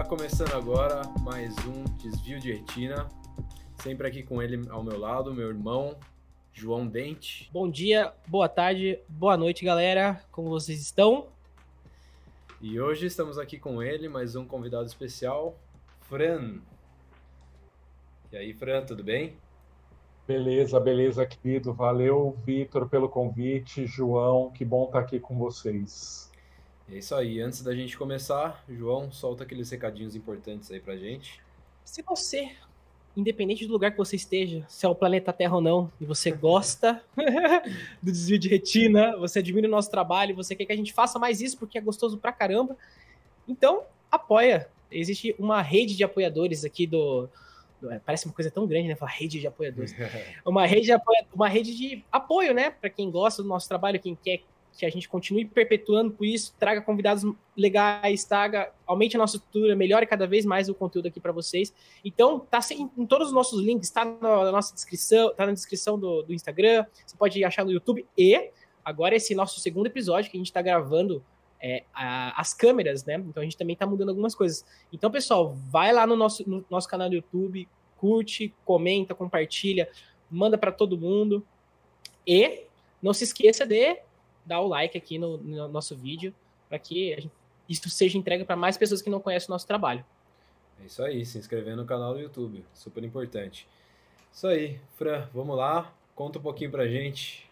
Tá começando agora mais um Desvio de Retina. Sempre aqui com ele ao meu lado, meu irmão João Dente. Bom dia, boa tarde, boa noite, galera. Como vocês estão? E hoje estamos aqui com ele, mais um convidado especial, Fran. E aí, Fran, tudo bem? Beleza, beleza, querido. Valeu, Vitor, pelo convite. João, que bom estar aqui com vocês. É isso aí. Antes da gente começar, João, solta aqueles recadinhos importantes aí pra gente. Se você, independente do lugar que você esteja, se é o planeta Terra ou não, e você gosta do desvio de retina, você admira o nosso trabalho, você quer que a gente faça mais isso porque é gostoso pra caramba, então apoia. Existe uma rede de apoiadores aqui do, é, parece uma coisa tão grande, né? Falar rede de apoiadores. uma rede de apoio, uma rede de apoio, né? Para quem gosta do nosso trabalho, quem quer que a gente continue perpetuando por isso, traga convidados legais, traga, aumente a nossa estrutura, melhore cada vez mais o conteúdo aqui para vocês. Então, tá em, em, todos os nossos links, está na nossa descrição, tá na descrição do, do Instagram, você pode achar no YouTube e agora esse nosso segundo episódio que a gente está gravando é, a, as câmeras, né? Então a gente também tá mudando algumas coisas. Então, pessoal, vai lá no nosso, no nosso canal do YouTube, curte, comenta, compartilha, manda para todo mundo. E não se esqueça de dar o like aqui no, no nosso vídeo para que gente, isso seja entregue para mais pessoas que não conhecem o nosso trabalho. É isso aí, se inscrever no canal do YouTube, super importante. Isso aí, Fran, vamos lá, conta um pouquinho pra gente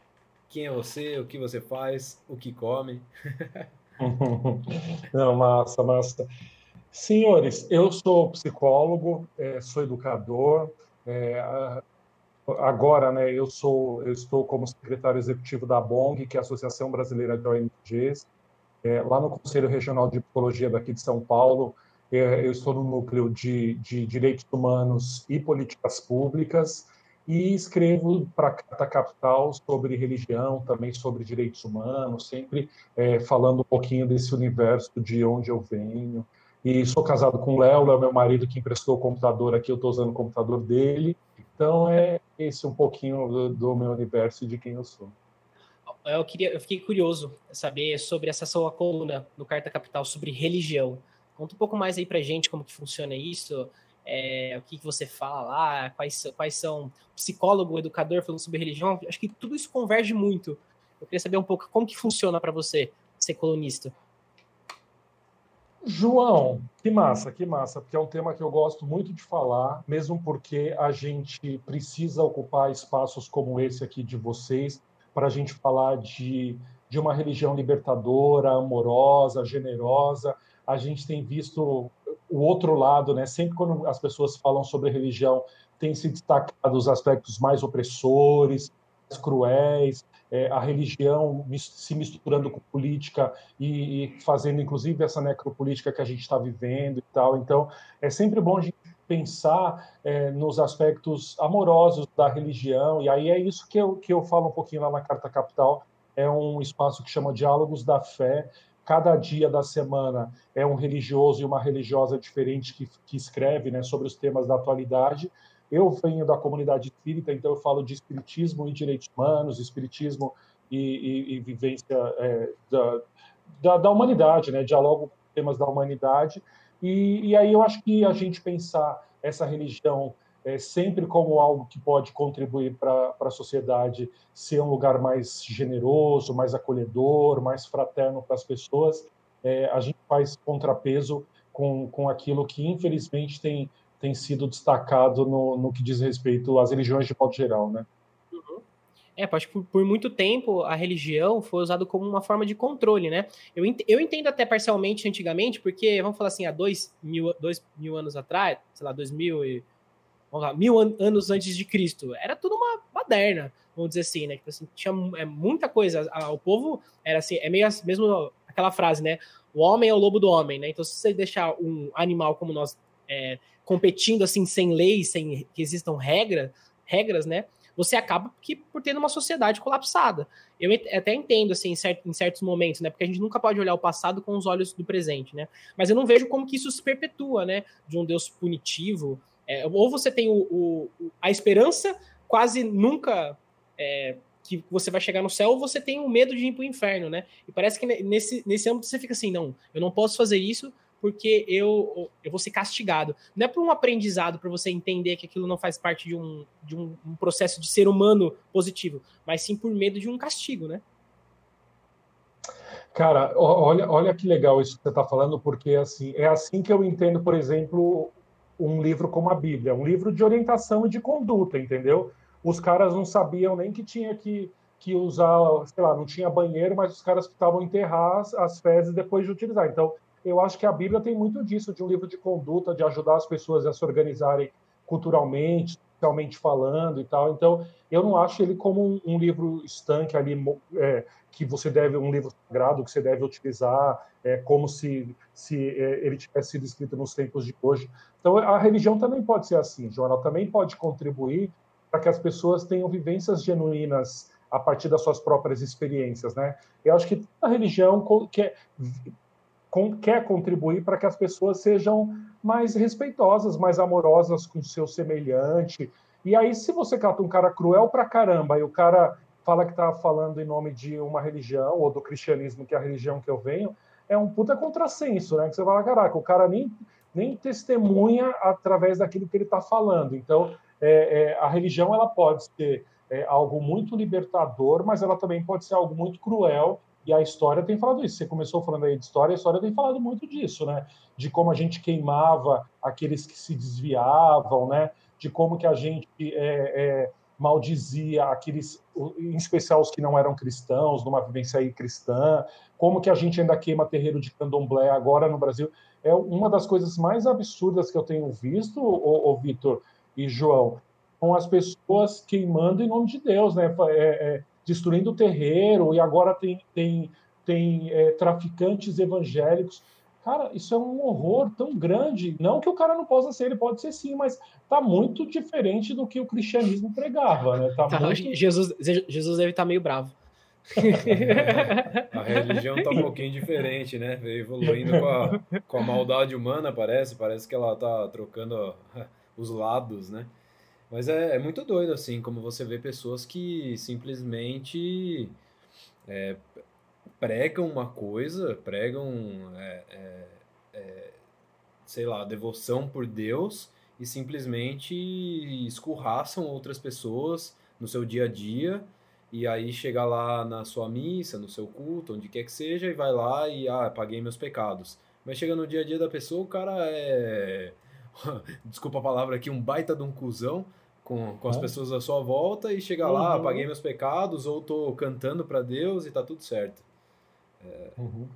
quem é você, o que você faz, o que come. Não, massa, massa. Senhores, eu sou psicólogo, é, sou educador. Agora, né, eu sou, eu estou como secretário executivo da BONG, que é a Associação Brasileira de ONGs, é, lá no Conselho Regional de Psicologia daqui de São Paulo. É, eu estou no núcleo de, de direitos humanos e políticas públicas e escrevo para a Capital sobre religião, também sobre direitos humanos, sempre é, falando um pouquinho desse universo de onde eu venho. E sou casado com o Léo, Léo é meu marido que emprestou o computador aqui, eu estou usando o computador dele. Então esse um pouquinho do, do meu universo e de quem eu sou. Eu, queria, eu fiquei curioso saber sobre essa sua coluna no Carta Capital sobre religião. Conta um pouco mais aí pra gente como que funciona isso, é, o que, que você fala lá, quais, quais são psicólogo, educador falando sobre religião, acho que tudo isso converge muito. Eu queria saber um pouco como que funciona para você ser colunista. João, que massa, que massa, porque é um tema que eu gosto muito de falar, mesmo porque a gente precisa ocupar espaços como esse aqui de vocês para a gente falar de, de uma religião libertadora, amorosa, generosa. A gente tem visto o outro lado, né? Sempre quando as pessoas falam sobre religião, tem se destacado os aspectos mais opressores, mais cruéis, é, a religião se misturando com política e, e, fazendo, inclusive, essa necropolítica que a gente está vivendo e tal. Então, é sempre bom a gente pensar é, nos aspectos amorosos da religião, e aí é isso que eu, que eu falo um pouquinho lá na Carta Capital, é um espaço que chama Diálogos da Fé, cada dia da semana é um religioso e uma religiosa diferente que, que escreve né, sobre os temas da atualidade. Eu venho da comunidade espírita, então eu falo de espiritismo e direitos humanos, espiritismo e, e, e vivência é, da, da, da, humanidade, né? dialogo com temas da humanidade. E, e aí eu acho que a gente pensar essa religião é, sempre como algo que pode contribuir para a sociedade ser um lugar mais generoso, mais acolhedor, mais fraterno para as pessoas, é, a gente faz contrapeso com, com aquilo que, infelizmente, tem, tem sido destacado no, no que diz respeito às religiões de modo geral, né? Uhum. É, acho que por, muito tempo a religião foi usada como uma forma de controle, né? Eu, ent, eu entendo até parcialmente antigamente, porque, vamos falar assim, há dois mil, dois mil anos atrás, sei lá, dois mil e lá, mil an anos antes de Cristo. Era tudo uma baderna, vamos dizer assim, né? Tipo assim, tinha é, muita coisa. o povo era assim, é meio mesmo aquela frase, né? O homem é o lobo do homem, né? Então, se você deixar um animal como nós é, competindo assim, sem leis, sem que existam regra, regras, né? Você acaba que, por ter uma sociedade colapsada. Eu até entendo, assim, em, certos momentos, né? Porque a gente nunca pode olhar o passado com os olhos do presente, né? Mas eu não vejo como que isso se perpetua, né? De um Deus punitivo, é, ou você tem o, o, a esperança quase nunca é, que você vai chegar no céu, ou você tem o medo de ir para o inferno, né? E parece que nesse, nesse âmbito você fica assim, não, eu não posso fazer isso porque eu, eu vou ser castigado. Não é por um aprendizado, para você entender que aquilo não faz parte de, um, de um, um, processo de ser humano positivo, mas sim por medo de um castigo, né? Cara, olha, olha que legal isso que você está falando, porque assim é assim que eu entendo, por exemplo, um livro como a Bíblia, um livro de orientação e de conduta, entendeu? Os caras não sabiam nem que tinha que, que usar, sei lá, não tinha banheiro, mas os caras que estavam enterrar as, as fezes depois de utilizar. Então, eu acho que a Bíblia tem muito disso, de um livro de conduta, de ajudar as pessoas a se organizarem culturalmente, socialmente falando e tal. Então, eu não acho ele como um, um livro estanque ali, é, que você deve, um livro sagrado que você deve utilizar, é, como se, se é, ele tivesse sido escrito nos tempos de hoje. Então, a religião também pode ser assim, João, ela também pode contribuir para que as pessoas tenham vivências genuínas a partir das suas próprias experiências, né? Eu acho que a religião quer, quer contribuir para que as pessoas sejam mais respeitosas, mais amorosas com o seu semelhante. E aí, se você cata um cara cruel pra caramba e o cara fala que está falando em nome de uma religião ou do cristianismo, que é a religião que eu venho, é um puta contrassenso, né? Que você fala, caraca, o cara nem, nem testemunha através daquilo que ele está falando. Então, é, é, a religião ela pode ser é, algo muito libertador, mas ela também pode ser algo muito cruel. E a história tem falado isso. Você começou falando aí de história, a história tem falado muito disso, né? De como a gente queimava aqueles que se desviavam, né? De como que a gente é, é, maldizia aqueles, em especial os que não eram cristãos, numa vivência aí cristã, como que a gente ainda queima terreiro de candomblé agora no Brasil. É uma das coisas mais absurdas que eu tenho visto, ô Vitor e João, com as pessoas queimando em nome de Deus, né? É, é, destruindo o terreiro, e agora tem, tem, tem é, traficantes evangélicos. Cara, isso é um horror tão grande. Não que o cara não possa ser, ele pode ser sim, mas tá muito diferente do que o cristianismo pregava, né? Tá tá, muito... Jesus, Jesus deve estar tá meio bravo. a religião tá um pouquinho diferente, né? Veio evoluindo com a, com a maldade humana, parece. Parece que ela tá trocando os lados, né? Mas é, é muito doido, assim, como você vê pessoas que simplesmente é, pregam uma coisa, pregam, é, é, é, sei lá, devoção por Deus e simplesmente escorraçam outras pessoas no seu dia a dia e aí chega lá na sua missa, no seu culto, onde quer que seja, e vai lá e, ah, paguei meus pecados. Mas chega no dia a dia da pessoa, o cara é desculpa a palavra aqui, um baita de um cuzão com, com as pessoas à sua volta e chega uhum. lá, apaguei meus pecados ou tô cantando para Deus e tá tudo certo. É... Uhum.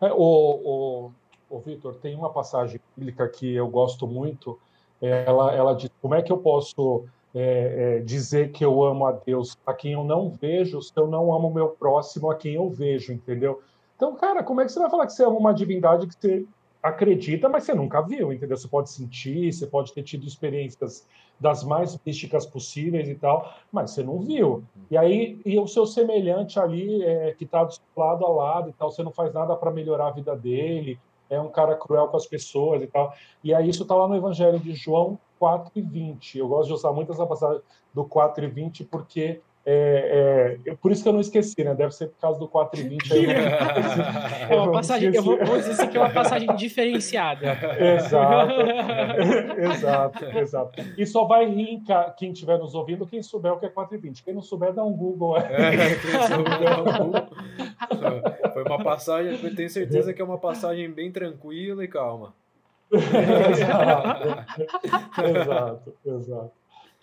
É, o, o, o Vitor, tem uma passagem bíblica que eu gosto muito. Ela, ela diz: como é que eu posso é, é, dizer que eu amo a Deus a quem eu não vejo se eu não amo o meu próximo a quem eu vejo, entendeu? Então, cara, como é que você vai falar que você ama uma divindade que você acredita, mas você nunca viu, entendeu? Você pode sentir, você pode ter tido experiências das mais místicas possíveis e tal, mas você não viu. E aí, e o seu semelhante ali, é, que está lado a lado e tal, você não faz nada para melhorar a vida dele, é um cara cruel com as pessoas e tal. E aí isso está lá no Evangelho de João 4 e 20. Eu gosto de usar muito essa passagem do 4 e 20 porque é, é, por isso que eu não esqueci, né? Deve ser por causa do 4,20. Aí, é uma passagem, eu vou, vou, dizer que é uma passagem diferenciada. exato, exato, exato. E só vai rir quem estiver nos ouvindo, quem souber o que é 4,20. Quem não souber, dá um Google. É, quem souber, dá um Google. Foi uma passagem, eu tenho certeza que é uma passagem bem tranquila e calma. exato, exato, exato.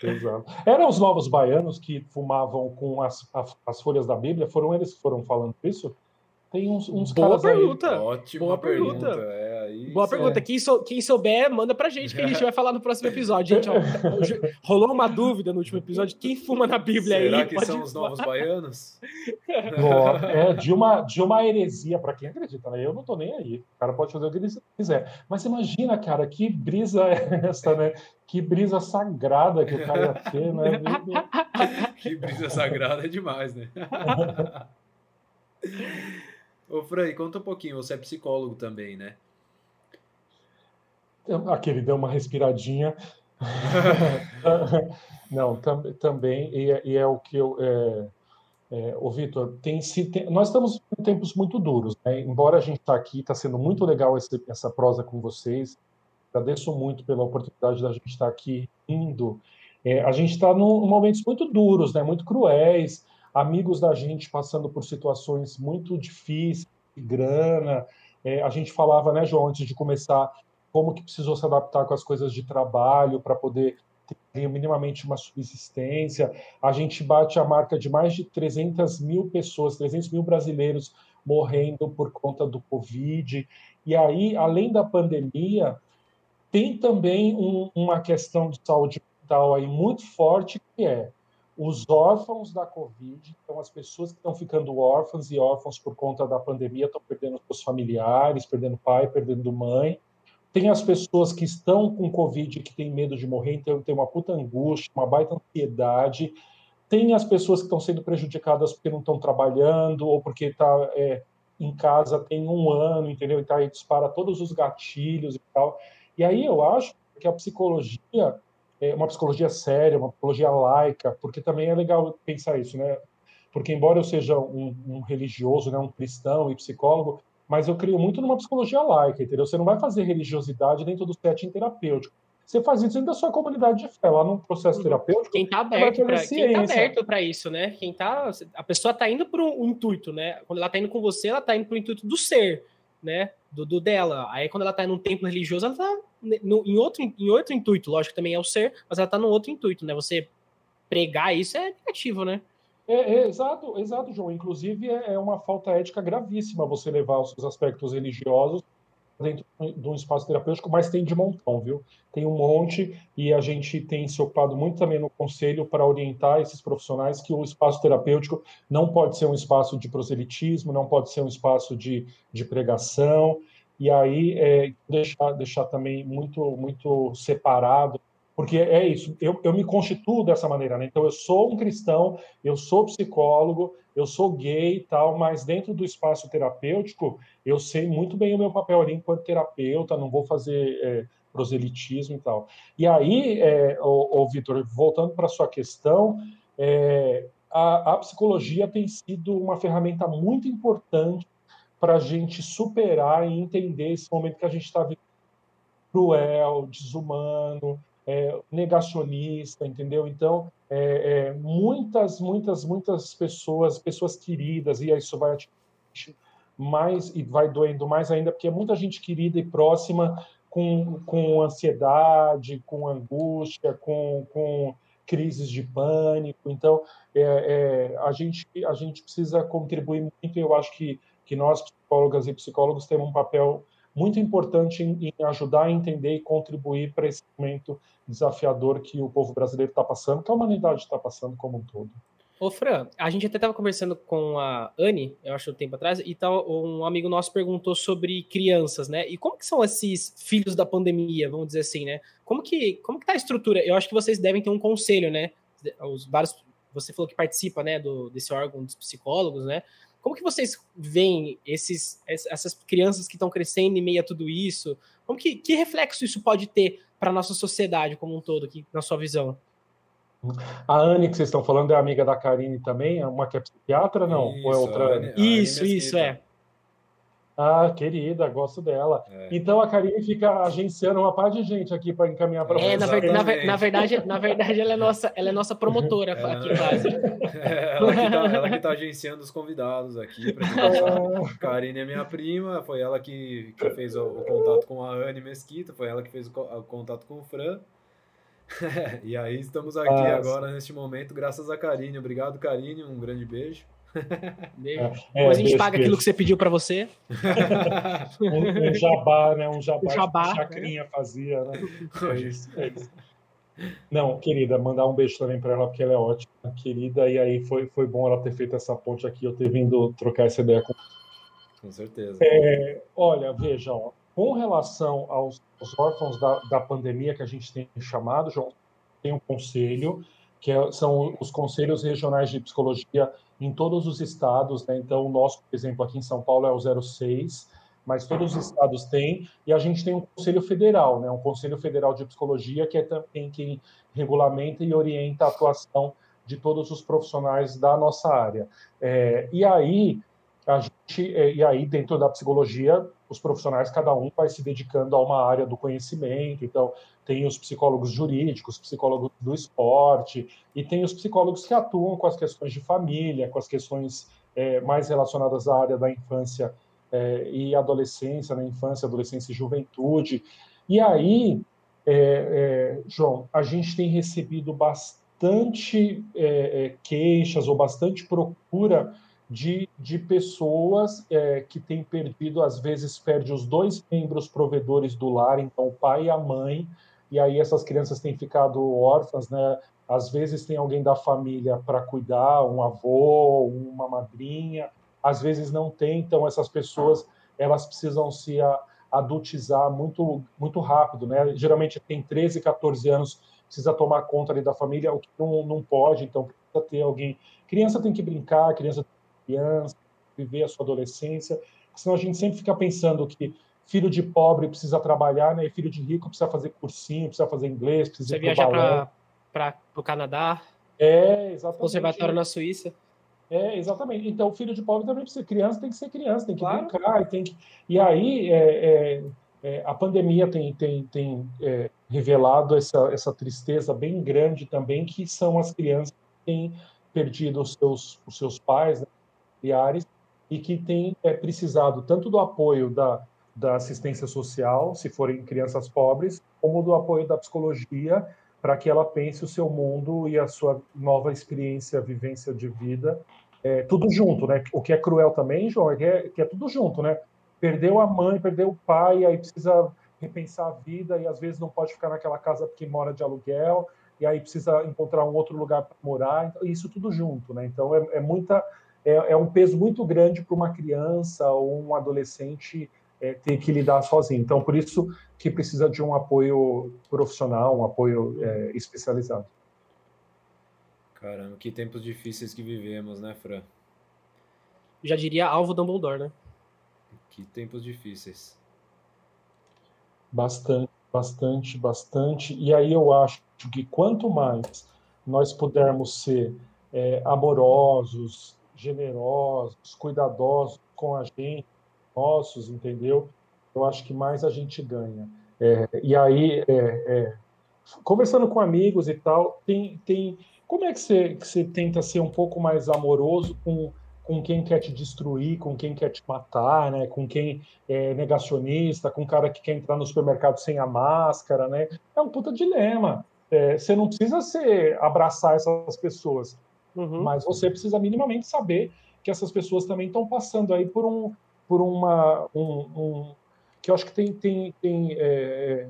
Exato. Eram os novos baianos que fumavam com as, as, as, folhas da Bíblia? Foram eles que foram falando isso? Tem uns, uns Boa pergunta. Aí. Ótima Boa pergunta. pergunta. É, aí, Boa pergunta. Quem, sou, quem, souber, manda pra gente que a gente vai falar no próximo episódio. Gente, ó, rolou uma dúvida no último episódio. Quem fuma na Bíblia Será aí? Será que são os novos baianos? é de uma, de uma heresia, para quem acredita, né? Eu não tô nem aí. O cara pode fazer o que ele quiser. Mas imagina, cara, que brisa é essa, né? Que brisa sagrada que o cara ia ter, né? que brisa sagrada é demais, né? Ô, Frei, conta um pouquinho, você é psicólogo também, né? Aquele deu uma respiradinha. Não, tam, também, e, é, e, é o que eu. É, É, ô Vitor, tem, tem, nós estamos em tempos muito duros, né? embora a gente está aqui, está sendo muito legal esse, essa prosa com vocês, agradeço muito pela oportunidade da gente estar aqui indo. É, a gente está em momentos muito duros, né? muito cruéis, amigos da gente passando por situações muito difíceis, de grana. É, a gente falava, né, João, antes de começar, como que precisou se adaptar com as coisas de trabalho para poder ter minimamente uma subsistência. A gente bate a marca de mais de 300 mil pessoas, 300 mil brasileiros morrendo por conta do Covid. E aí, além da pandemia, tem também um, uma questão de saúde mental aí muito forte, que é os órfãos da Covid, então as pessoas que estão ficando órfãs e órfãos por conta da pandemia estão perdendo seus familiares, perdendo pai, perdendo mãe. Tem as pessoas que estão com Covid que têm medo de morrer, então tem uma puta angústia, uma baita ansiedade. Tem as pessoas que estão sendo prejudicadas porque não estão trabalhando ou porque está é, em casa tem um ano, entendeu? Então aí dispara todos os gatilhos e tal. E aí eu acho que a psicologia é uma psicologia séria, uma psicologia laica, porque também é legal pensar isso, né? Porque embora eu seja um, um religioso, né, um cristão e psicólogo, mas eu creio muito numa psicologia laica, entendeu? Você não vai fazer religiosidade dentro do setting terapêutico. Você faz isso dentro da sua comunidade de fé, lá no processo terapêutico. Quem está aberto para tá isso, né? Quem tá, a pessoa está indo para um intuito, né? Quando ela está indo com você, ela está indo para o intuito do ser, né? Do, do, dela. Aí quando ela está em um templo religioso, ela está em outro em outro intuito, lógico também é o ser, mas ela está num outro intuito, né? Você pregar isso é negativo, né? É, é, exato, exato, João. Inclusive, é, é uma falta ética gravíssima você levar os seus aspectos religiosos dentro de um espaço terapêutico, mas tem de montão, viu? Tem um monte e a gente tem se ocupado muito também no conselho para orientar esses profissionais que o espaço terapêutico não pode ser um espaço de proselitismo, não pode ser um espaço de, de pregação, e aí é, deixar, deixar também muito, muito separado porque é isso, eu, eu me constituo dessa maneira, né? Então eu sou um cristão, eu sou psicólogo, eu sou gay e tal, mas dentro do espaço terapêutico, eu sei muito bem o meu papel ali enquanto terapeuta, não vou fazer é, proselitismo e tal. E aí, é, o, Vitor, voltando para a sua questão, é, a, a psicologia tem sido uma ferramenta muito importante para a gente superar e entender esse momento que a gente está vivendo cruel, desumano, é, negacionista, entendeu? Então, é, é, muitas, muitas, muitas pessoas, pessoas queridas, e isso vai atingir mais e vai doendo mais ainda, porque é muita gente querida e próxima com, com ansiedade, com angústia, com, com crises de pânico. Então, é, é, a, gente, a gente precisa contribuir muito, eu acho que, que nós, psicólogas e psicólogos, temos um papel muito importante em, em ajudar a entender e contribuir para esse momento desafiador que o povo brasileiro está passando, que a humanidade está passando como um todo. Ô, Fran, a gente até estava conversando com a Anne, eu acho, um tempo atrás, e tal, um amigo nosso perguntou sobre crianças, né? E como que são esses filhos da pandemia, vamos dizer assim, né? Como que, como que tá a estrutura? Eu acho que vocês devem ter um conselho, né? Os vários, você falou que participa, né, do, desse órgão dos psicólogos, né? Como que vocês veem esses, essas crianças que estão crescendo em meio a tudo isso? Como que, que reflexo isso pode ter para a nossa sociedade como um todo, aqui, na sua visão? A Anne, que vocês estão falando, é amiga da Karine também? É uma que é psiquiatra, não? Isso, Ou é outra? Anne, isso, isso, é. Ah, querida, gosto dela. É. Então a Karine fica agenciando uma parte de gente aqui para encaminhar para é, você. Na, ver, na, ver, na, verdade, na verdade, ela é nossa, ela é nossa promotora é, aqui quase. ela, que tá, ela que tá agenciando os convidados aqui. Pra a Karine é minha prima, foi ela que, que fez o, o, contato com a Anne Mesquita, foi ela que fez o, o contato com o Fran. e aí estamos aqui ah, agora, neste momento, graças a Karine. Obrigado, Karine, um grande beijo. É, Depois a gente paga aquilo que você pediu para você. um, um, jabá, né? Um jabá, um jabá que a Chacrinha né? fazia, né? É isso, é isso. Não, querida, mandar um beijo também para ela, porque ela é ótima, querida, e aí foi, foi bom ela ter feito essa ponte aqui, eu ter vindo trocar essa ideia com Com certeza. É, olha, veja, ó, com relação aos, aos órfãos da, da pandemia que a gente tem chamado, João, tem um conselho, que é, são os conselhos regionais de psicologia em todos os estados, né? Então, o nosso, por exemplo, aqui em São Paulo é o 06, mas todos os estados têm, e a gente tem um Conselho Federal, né? Um Conselho Federal de Psicologia, que é também quem regulamenta e orienta a atuação de todos os profissionais da nossa área. É, e aí, a gente, é, e aí, dentro da psicologia, os profissionais, cada um vai se dedicando a uma área do conhecimento. Então, tem os psicólogos jurídicos, psicólogos do esporte, e tem os psicólogos que atuam com as questões de família, com as questões é, mais relacionadas à área da infância é, e adolescência, na né? infância, adolescência e juventude. E aí, é, é, João, a gente tem recebido bastante é, é, queixas ou bastante procura de, de pessoas é, que têm perdido, às vezes perde os dois membros provedores do lar, então o pai e a mãe, e aí essas crianças têm ficado órfãs, né? Às vezes tem alguém da família para cuidar, um avô, uma madrinha, às vezes não tem, então essas pessoas elas precisam se adultizar muito muito rápido, né? Geralmente tem 13, 14 anos, precisa tomar conta ali da família, o que não, não pode, então precisa ter alguém. Criança tem que brincar, criança criança, viver a sua adolescência, senão a gente sempre fica pensando que filho de pobre precisa trabalhar, né? E filho de rico precisa fazer cursinho, precisa fazer inglês, precisa Você viajar para o Canadá. É, exatamente. Conservatório na Suíça. É, exatamente. Então, filho de pobre também precisa criança, tem que ser criança, tem que claro. brincar, tem que. E aí, é, é, é, a pandemia tem, tem, tem é, revelado essa, essa tristeza bem grande também, que são as crianças que têm perdido os seus, os seus pais, né, familiares e que têm é, precisado tanto do apoio da, da assistência social, se forem crianças pobres, como do apoio da psicologia para que ela pense o seu mundo e a sua nova experiência, vivência de vida, é, tudo junto, né? O que é cruel também, João, é que, é que é tudo junto, né? Perdeu a mãe, perdeu o pai, aí precisa repensar a vida e às vezes não pode ficar naquela casa porque mora de aluguel e aí precisa encontrar um outro lugar para morar, então, isso tudo junto, né? Então é, é muita é, é um peso muito grande para uma criança ou um adolescente é, ter que lidar sozinho. Então, por isso que precisa de um apoio profissional, um apoio é, especializado. Caramba, que tempos difíceis que vivemos, né, Fran? Já diria alvo Dumbledore, né? Que tempos difíceis. Bastante, bastante, bastante. E aí eu acho que quanto mais nós pudermos ser é, amorosos, generosos, cuidadosos com a gente, nossos, entendeu? Eu acho que mais a gente ganha. É, e aí, é, é, conversando com amigos e tal, tem, tem como é que você, que você tenta ser um pouco mais amoroso com, com quem quer te destruir, com quem quer te matar, né? com quem é negacionista, com o cara que quer entrar no supermercado sem a máscara, né? É um puta dilema. É, você não precisa ser abraçar essas pessoas, Uhum. Mas você precisa minimamente saber que essas pessoas também estão passando aí por um, por uma, um, um que eu acho que tem, tem, tem é,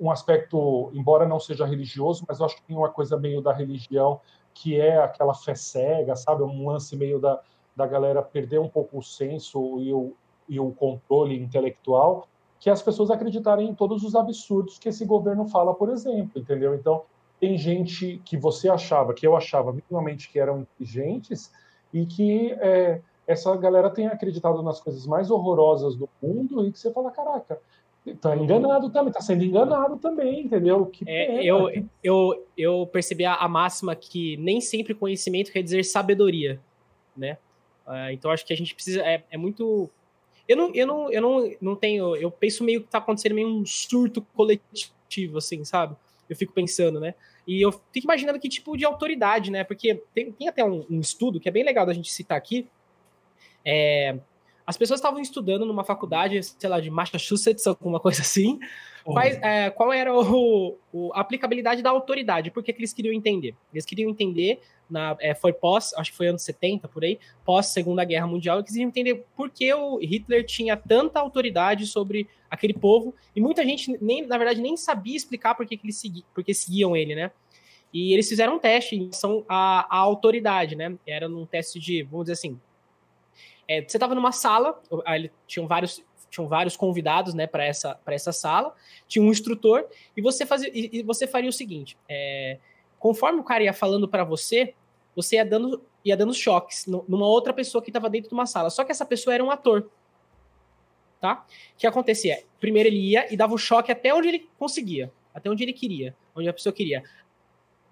um aspecto, embora não seja religioso, mas eu acho que tem uma coisa meio da religião que é aquela fé cega, sabe, um lance meio da, da galera perder um pouco o senso e o, e o controle intelectual, que as pessoas acreditarem em todos os absurdos que esse governo fala, por exemplo, entendeu? Então, tem gente que você achava, que eu achava minimamente que eram inteligentes, e que é, essa galera tem acreditado nas coisas mais horrorosas do mundo, e que você fala, caraca, tá enganado também, tá sendo enganado também, entendeu? Que é, eu, eu, eu percebi a, máxima que nem sempre conhecimento quer dizer sabedoria, né? Uh, então acho que a gente precisa, é, é muito... Eu não, eu, não, eu não, não tenho, eu penso meio que tá acontecendo meio um surto coletivo, assim, sabe? Eu fico pensando, né? E eu fico imaginando que tipo de autoridade, né? Porque tem, tem até um, um estudo que é bem legal da gente citar aqui. É, as pessoas estavam estudando numa faculdade, sei lá, de Massachusetts, alguma coisa assim. É, qual era o, o, a aplicabilidade da autoridade? Por que, que eles queriam entender? Eles queriam entender, na, é, foi pós, acho que foi anos 70, por aí, pós Segunda Guerra Mundial, eles queriam entender por que o Hitler tinha tanta autoridade sobre aquele povo, e muita gente, nem, na verdade, nem sabia explicar por que, que eles segui, porque seguiam ele, né? E eles fizeram um teste em relação à, à autoridade, né? Era num teste de, vamos dizer assim, é, você estava numa sala, ali tinham vários, tinham vários convidados, né, para essa, essa sala, tinha um instrutor, e você, fazia, e, e você faria o seguinte: é, conforme o cara ia falando para você, você ia dando, ia dando choques numa outra pessoa que estava dentro de uma sala. Só que essa pessoa era um ator. Tá? O que acontecia? Primeiro ele ia e dava o choque até onde ele conseguia, até onde ele queria, onde a pessoa queria.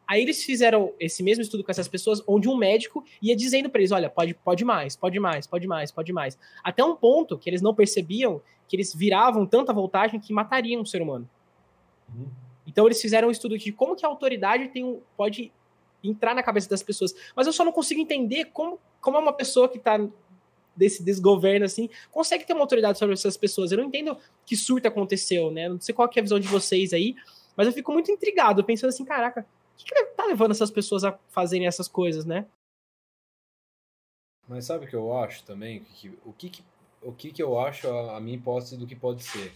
Aí eles fizeram esse mesmo estudo com essas pessoas, onde um médico ia dizendo para eles: olha, pode, pode mais, pode mais, pode mais, pode mais. Até um ponto que eles não percebiam que eles viravam tanta voltagem que matariam o ser humano. Uhum. Então eles fizeram um estudo de como que a autoridade tem um, pode entrar na cabeça das pessoas. Mas eu só não consigo entender como, como uma pessoa que está desse desgoverno assim consegue ter uma autoridade sobre essas pessoas. Eu não entendo que surto aconteceu, né? Não sei qual é a visão de vocês aí, mas eu fico muito intrigado, pensando assim, caraca, o que, que tá levando essas pessoas a fazerem essas coisas, né? Mas sabe o que eu acho também? O que, que, o que, que eu acho a, a minha hipótese do que pode ser?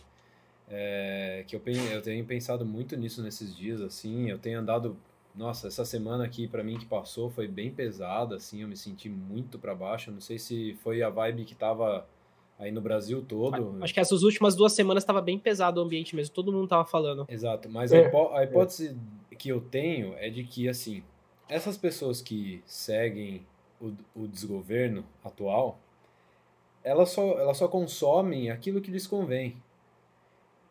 É, que eu, eu tenho pensado muito nisso nesses dias, assim, eu tenho andado nossa, essa semana aqui para mim que passou foi bem pesada, assim, eu me senti muito para baixo. Não sei se foi a vibe que tava aí no Brasil todo. Acho que essas últimas duas semanas estava bem pesado o ambiente mesmo, todo mundo tava falando. Exato, mas é, a, hipó a, hipótese é. Que eu tenho é de que, assim, essas pessoas que seguem o, o desgoverno atual, elas só, elas só consomem aquilo que lhes convém.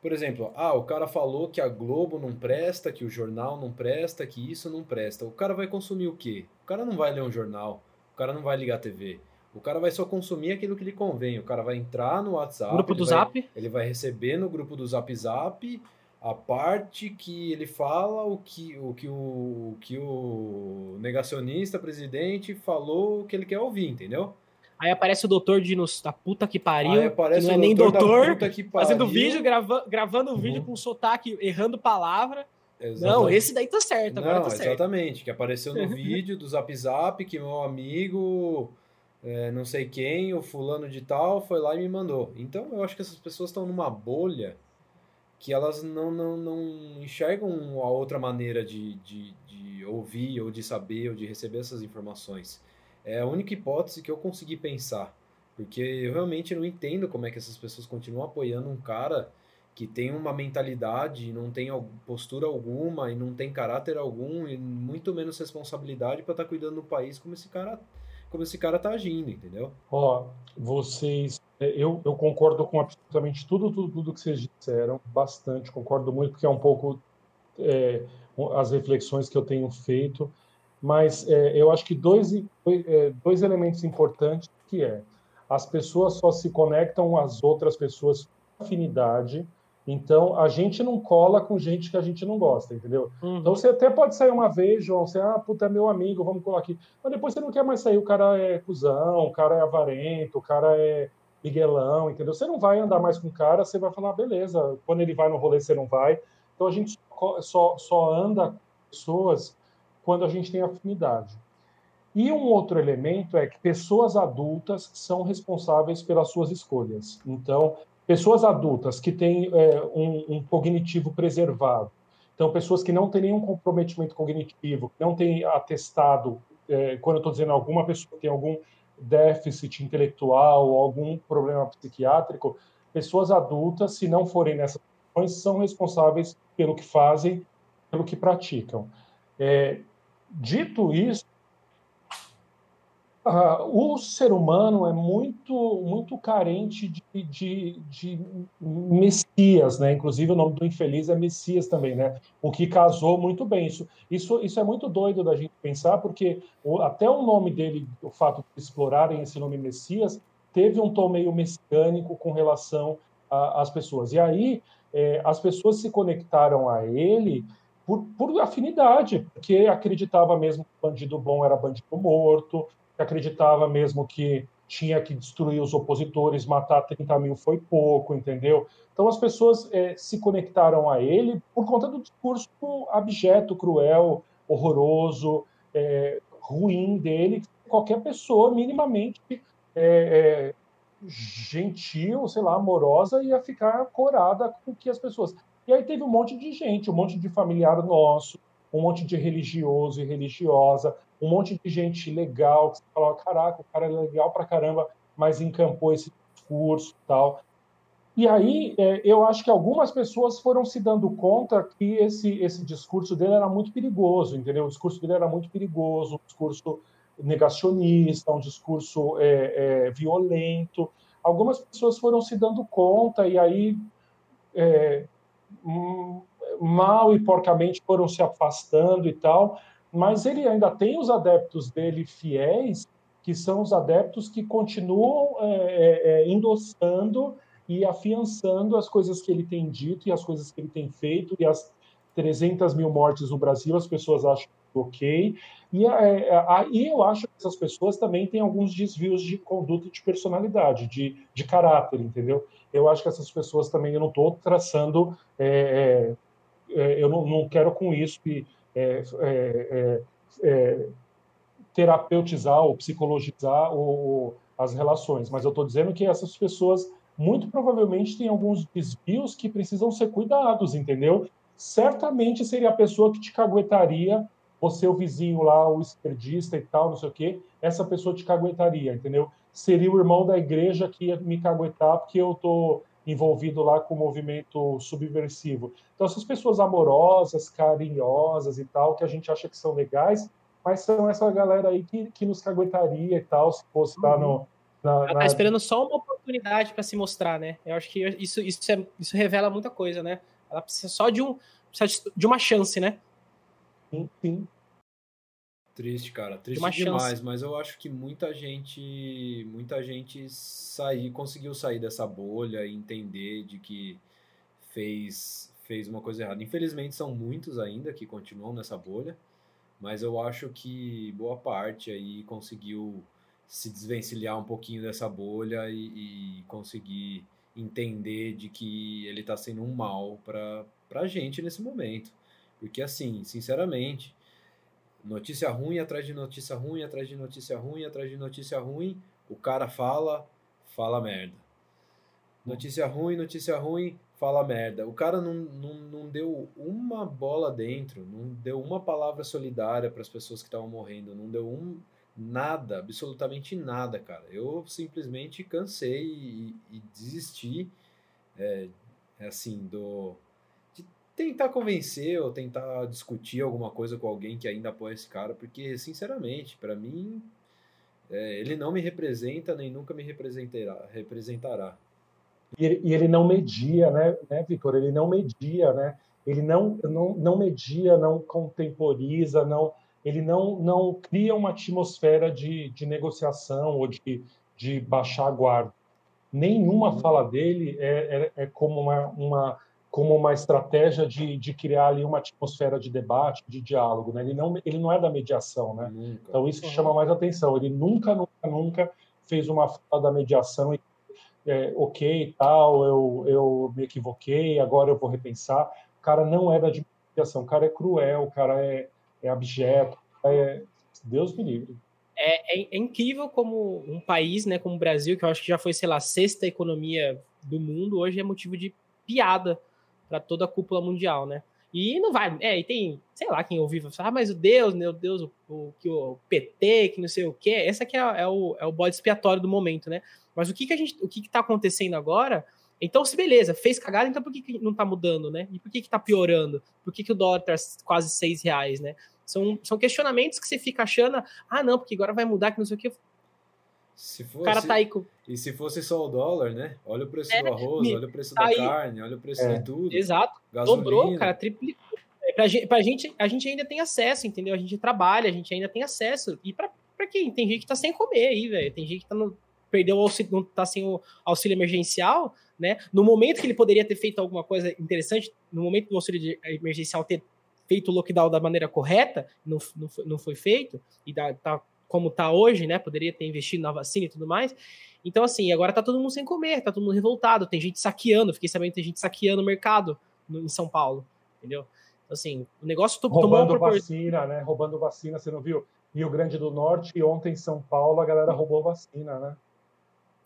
Por exemplo, ah, o cara falou que a Globo não presta, que o jornal não presta, que isso não presta. O cara vai consumir o quê? O cara não vai ler um jornal, o cara não vai ligar a TV. O cara vai só consumir aquilo que lhe convém. O cara vai entrar no WhatsApp. Grupo do vai, Zap? Ele vai receber no grupo do Zap Zap a parte que ele fala, o que o, que o, o, que o negacionista presidente falou que ele quer ouvir, entendeu? Aí aparece o doutor de nos, da puta que pariu, que não é nem doutor, fazendo vídeo, grava, gravando um uhum. vídeo com sotaque, errando palavra. Exatamente. Não, esse daí tá certo, agora não, tá certo. Exatamente, que apareceu no vídeo do Zap Zap que meu amigo é, não sei quem, o fulano de tal, foi lá e me mandou. Então eu acho que essas pessoas estão numa bolha que elas não, não, não enxergam a outra maneira de, de, de ouvir ou de saber ou de receber essas informações. É a única hipótese que eu consegui pensar. Porque eu realmente não entendo como é que essas pessoas continuam apoiando um cara que tem uma mentalidade, não tem postura alguma e não tem caráter algum e muito menos responsabilidade para estar tá cuidando do país como esse cara como esse cara tá agindo, entendeu? Ó, vocês é, eu, eu concordo com absolutamente tudo, tudo, tudo que vocês disseram, bastante, concordo muito, porque é um pouco é, as reflexões que eu tenho feito mas é, eu acho que dois, é, dois elementos importantes que é as pessoas só se conectam às outras pessoas por afinidade, então a gente não cola com gente que a gente não gosta, entendeu? Uhum. Então você até pode sair uma vez, João, você, ah, puta, é meu amigo, vamos colar aqui. Mas depois você não quer mais sair, o cara é cuzão, o cara é avarento, o cara é miguelão, entendeu? Você não vai andar mais com o cara, você vai falar, beleza, quando ele vai no rolê, você não vai. Então a gente só, só anda com pessoas quando a gente tem afinidade. E um outro elemento é que pessoas adultas são responsáveis pelas suas escolhas. Então, pessoas adultas que têm é, um, um, cognitivo preservado, então pessoas que não têm nenhum comprometimento cognitivo, não têm atestado, é, quando eu estou dizendo alguma pessoa tem algum déficit intelectual algum problema psiquiátrico, pessoas adultas, se não forem nessas situações, são responsáveis pelo que fazem, pelo que praticam. É, Dito isso, uh, o ser humano é muito muito carente de, de, de, messias, né? Inclusive o nome do infeliz é Messias também, né? O que casou muito bem. Isso, isso, isso é muito doido da gente pensar, porque o, até o nome dele, o fato de explorarem esse nome Messias, teve um tom meio messiânico com relação às pessoas. E aí é, as pessoas se conectaram a ele por, por afinidade, porque acreditava mesmo que bandido bom era bandido morto, acreditava mesmo que tinha que destruir os opositores, matar 30 mil foi pouco, entendeu? Então as pessoas é, se conectaram a ele por conta do discurso abjeto, cruel, horroroso, é, ruim dele. Qualquer pessoa minimamente é, gentil, sei lá, amorosa, ia ficar corada com que as pessoas. E aí teve um monte de gente, um monte de familiar nosso, um monte de religioso e religiosa, um monte de gente legal, que você falava, caraca, o cara é legal pra caramba, mas encampou esse discurso e tal. E aí, é, eu acho que algumas pessoas foram se dando conta que esse, esse discurso dele era muito perigoso, entendeu? O discurso dele era muito perigoso, um discurso negacionista, um discurso é, é, violento. Algumas pessoas foram se dando conta e aí é, Hum, mal e porcamente foram se afastando e tal, mas ele ainda tem os adeptos dele fiéis, que são os adeptos que continuam é, é, é endossando e afiançando as coisas que ele tem dito e as coisas que ele tem feito e as 300 mil mortes no Brasil, as pessoas acham ok. E é, é, aí eu acho que essas pessoas também têm alguns desvios de conduta e de personalidade, de, de caráter, entendeu? Eu acho que essas pessoas também, eu não estou traçando, é, é, é, eu não, não, quero com isso que, é, terapeutizar ou psicologizar o, as relações, mas eu estou dizendo que essas pessoas muito provavelmente têm alguns desvios que precisam ser cuidados, entendeu? Certamente seria a pessoa que te caguetaria o vizinho lá, o esquerdista e tal, não sei o quê, essa pessoa te caguetaria, entendeu? Seria o irmão da igreja que ia me caguetar porque eu tô envolvido lá com o movimento subversivo. Então, essas pessoas amorosas, carinhosas e tal, que a gente acha que são legais, mas são essa galera aí que, que nos caguetaria e tal, se fosse lá no. Uhum. Na, Ela tá esperando só uma oportunidade para se mostrar, né? Eu acho que isso, isso, é, isso revela muita coisa, né? Ela precisa só de, um, de uma chance, né? Sim, sim. Triste, cara. Triste de demais, chance. mas eu acho que muita gente, muita gente sair, conseguiu sair dessa bolha e entender de que fez fez uma coisa errada. Infelizmente são muitos ainda que continuam nessa bolha, mas eu acho que boa parte aí conseguiu se desvencilhar um pouquinho dessa bolha e, e conseguir entender de que ele está sendo um mal para a gente nesse momento. Porque, assim, sinceramente, notícia ruim atrás de notícia ruim, atrás de notícia ruim, atrás de notícia ruim, o cara fala, fala merda. Notícia ruim, notícia ruim, fala merda. O cara não, não, não deu uma bola dentro, não deu uma palavra solidária para as pessoas que estavam morrendo, não deu um nada, absolutamente nada, cara. Eu simplesmente cansei e, e desisti, é, assim, do tentar convencer ou tentar discutir alguma coisa com alguém que ainda apoia esse cara, porque, sinceramente, para mim, é, ele não me representa nem nunca me representará. representará. E, ele, e ele não media, né, né Vitor? Ele não media, né? Ele não, não, não media, não contemporiza, não, ele não, não cria uma atmosfera de, de negociação ou de, de baixar a guarda. Nenhuma fala dele é, é, é como uma, uma como uma estratégia de, de criar ali uma atmosfera de debate, de diálogo. Né? Ele, não, ele não é da mediação. Né? Nunca. Então, isso que chama mais atenção. Ele nunca, nunca, nunca fez uma fala da mediação e, é, ok, tal, eu, eu me equivoquei, agora eu vou repensar. O cara não é da mediação. O cara é cruel, o cara é, é abjeto. É, Deus me livre. É, é, é, incrível como um país, né, como o Brasil, que eu acho que já foi, sei lá, a sexta economia do mundo, hoje é motivo de piada para toda a cúpula mundial, né? E não vai, é, e tem, sei lá, quem ouviu, ah, mas o Deus, meu Deus, o, o, o PT, que não sei o quê, esse aqui é, é, o, é o bode expiatório do momento, né? Mas o que que a gente, o que que tá acontecendo agora? Então, se beleza, fez cagada, então por que, que não tá mudando, né? E por que que tá piorando? Por que que o dólar tá quase seis reais, né? São, são questionamentos que você fica achando, ah, não, porque agora vai mudar, que não sei o quê. Se fosse, o cara tá aí com... E se fosse só o dólar, né? Olha o preço é, do arroz, olha o preço tá da aí. carne, olha o preço é. de tudo. Exato. Gasolina. Dobrou, cara, triplicou. É, pra gente, pra gente, a gente ainda tem acesso, entendeu? A gente trabalha, a gente ainda tem acesso. E pra, pra quem? Tem gente que tá sem comer aí, velho. Tem gente que tá no, perdeu o auxílio, não tá sem o auxílio emergencial, né? No momento que ele poderia ter feito alguma coisa interessante, no momento do auxílio emergencial ter feito o lockdown da maneira correta, não, não, foi, não foi feito, e dá, tá como está hoje, né? Poderia ter investido na vacina e tudo mais. Então, assim, agora tá todo mundo sem comer, tá todo mundo revoltado, tem gente saqueando, fiquei sabendo que tem gente saqueando o mercado no, em São Paulo, entendeu? Então, assim, o negócio tomou Roubando vacina, né? Roubando vacina, você não viu? Rio Grande do Norte e ontem em São Paulo a galera roubou vacina, né?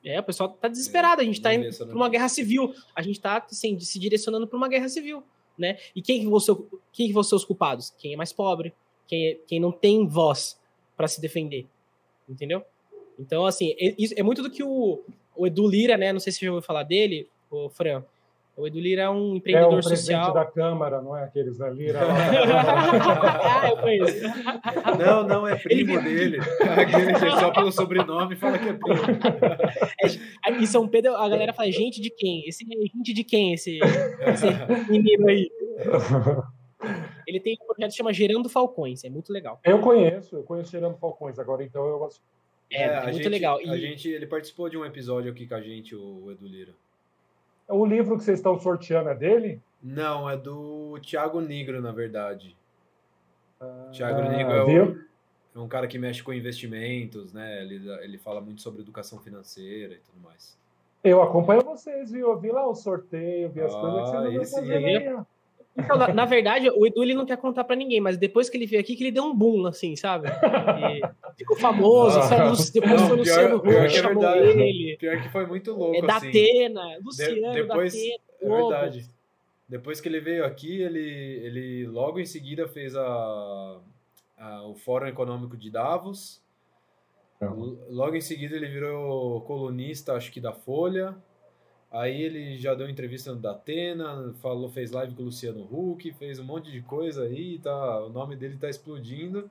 É, o pessoal tá desesperado, a gente tá indo para uma guerra civil, a gente tá, assim, se direcionando para uma guerra civil, né? E quem que vão ser, quem que vão ser os culpados? Quem é mais pobre, quem, é, quem não tem voz, para se defender. Entendeu? Então, assim, é, é, muito do que o, o Edu Lira, né? Não sei se você já ouviu falar dele, o Fran. O Edu Lira é um empreendedor é o social. da Câmara, não é aqueles da Lira? ah, eu conheço. Não, não, é primo dele. Aquele só pelo sobrenome fala que é primo. É, em São Pedro, a galera fala, gente de quem? Esse é gente de quem, esse, esse menino aí? Ele tem um projeto que chama Gerando Falcões, é muito legal. Eu conheço, eu conheço Gerando Falcões, agora então eu é, é, é muito gente, legal. E... A gente, ele participou de um episódio aqui com a gente, o Edu Lira. O livro que vocês estão sorteando é dele? Não, é do Thiago Negro, na verdade. Ah, Thiago Negro é, o, é, um cara que mexe com investimentos, né? Ele, ele fala muito sobre educação financeira e tudo mais. Eu acompanho vocês, viu? Eu vi lá o sorteio, vi as ah, coisas que vocês estão fazendo então, na, na, verdade, o Edu ele não quer contar para ninguém, mas depois que ele veio aqui, que ele deu um boom, assim, sabe? E ficou famoso, ah, depois foi o Luciano Huck, chamou é ele. Pior que foi muito louco, É da assim. Atena, Luciano, de, depois, da Atena, É verdade. Depois que ele veio aqui, ele, ele logo em seguida fez a, a o Fórum Econômico de Davos. Uhum. Logo em seguida ele virou colunista, acho que da Folha. Aí ele já deu entrevista no Datena, falou, fez live com o Luciano Huck, fez um monte de coisa aí, tá, o nome dele tá explodindo.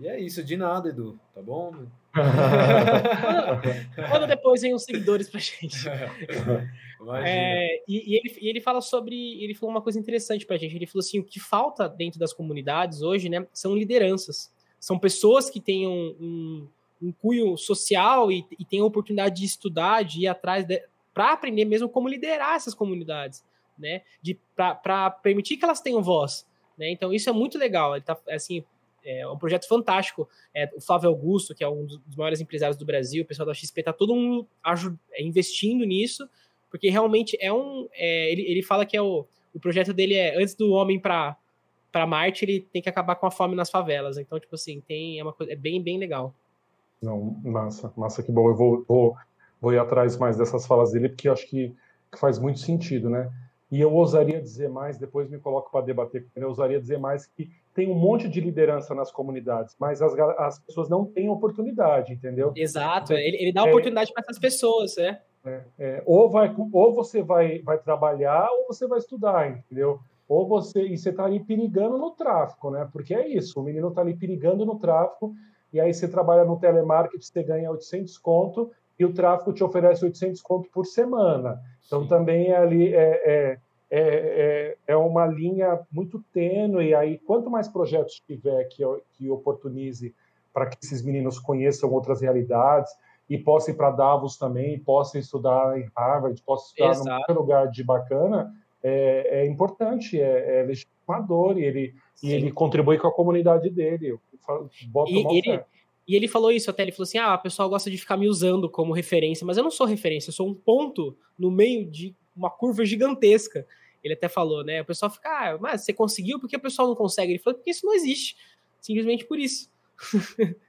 E é isso, de nada, Edu, tá bom? Manda depois aí uns seguidores pra gente. É, e, e, ele, e ele fala sobre. Ele falou uma coisa interessante pra gente. Ele falou assim: o que falta dentro das comunidades hoje, né, são lideranças. São pessoas que tenham um, um cunho social e, e tenham a oportunidade de estudar, de ir atrás de, para aprender mesmo como liderar essas comunidades, né? Para permitir que elas tenham voz. Né? Então, isso é muito legal. Ele tá, assim, é um projeto fantástico. É, o Flávio Augusto, que é um dos maiores empresários do Brasil, o pessoal da XP, está todo mundo é, investindo nisso, porque realmente é um. É, ele, ele fala que é o, o projeto dele é antes do homem para para Marte, ele tem que acabar com a fome nas favelas. Então, tipo assim, tem é uma coisa é bem bem legal. Não, massa, massa que bom. Eu vou, vou vou ir atrás mais dessas falas dele, porque acho que, que faz muito sentido, né? E eu ousaria dizer mais, depois me coloco para debater com ele, eu ousaria dizer mais que tem um monte de liderança nas comunidades, mas as, as pessoas não têm oportunidade, entendeu? Exato, ele, ele dá é, oportunidade para essas pessoas, é. É, é. ou, vai, ou você vai, vai trabalhar ou você vai estudar, entendeu? Ou você, e você está ali perigando no tráfico, né? Porque é isso, o menino está ali perigando no tráfico, e aí você trabalha no telemarketing, você ganha 800 conto, e o tráfico te oferece 800 conto por semana. Então Sim. também é ali é, é, é, é, uma linha muito tênue. E aí, quanto mais projetos tiver que, que oportunize para que esses meninos conheçam outras realidades e possam ir para Davos também, possam estudar em Harvard, possam estudar Exato. num lugar de bacana, é, é importante, é, é legitimador e ele, e ele contribui com a comunidade dele. Eu boto e, ele, e ele falou isso até, ele falou assim, ah, o pessoal gosta de ficar me usando como referência, mas eu não sou referência, eu sou um ponto no meio de uma curva gigantesca. Ele até falou, né, o pessoal fica, ah, mas você conseguiu, por que o pessoal não consegue? Ele falou, porque isso não existe, simplesmente por isso.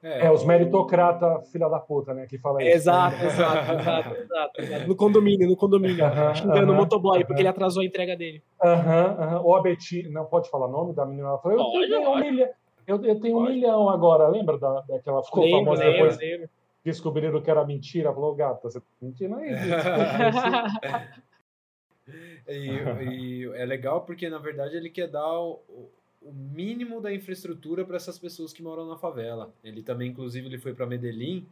É, é os meritocrata filha da puta, né, que fala isso. Exato, exato, exato, exato, exato. No condomínio, no condomínio, uh -huh, xingando uh -huh, o motoboy, uh -huh. porque ele atrasou a entrega dele. Aham, Ou a não pode falar o nome da menina, ela falou, eu tenho humilha, eu, eu tenho Pode. um milhão agora, lembra da, daquela ficou lembro, famosa lembro, depois? Lembro. Descobriram que era mentira, falou, gata, você tá mentindo aí. e, e, é legal porque, na verdade, ele quer dar o, o mínimo da infraestrutura para essas pessoas que moram na favela. Ele também, inclusive, ele foi para Medellín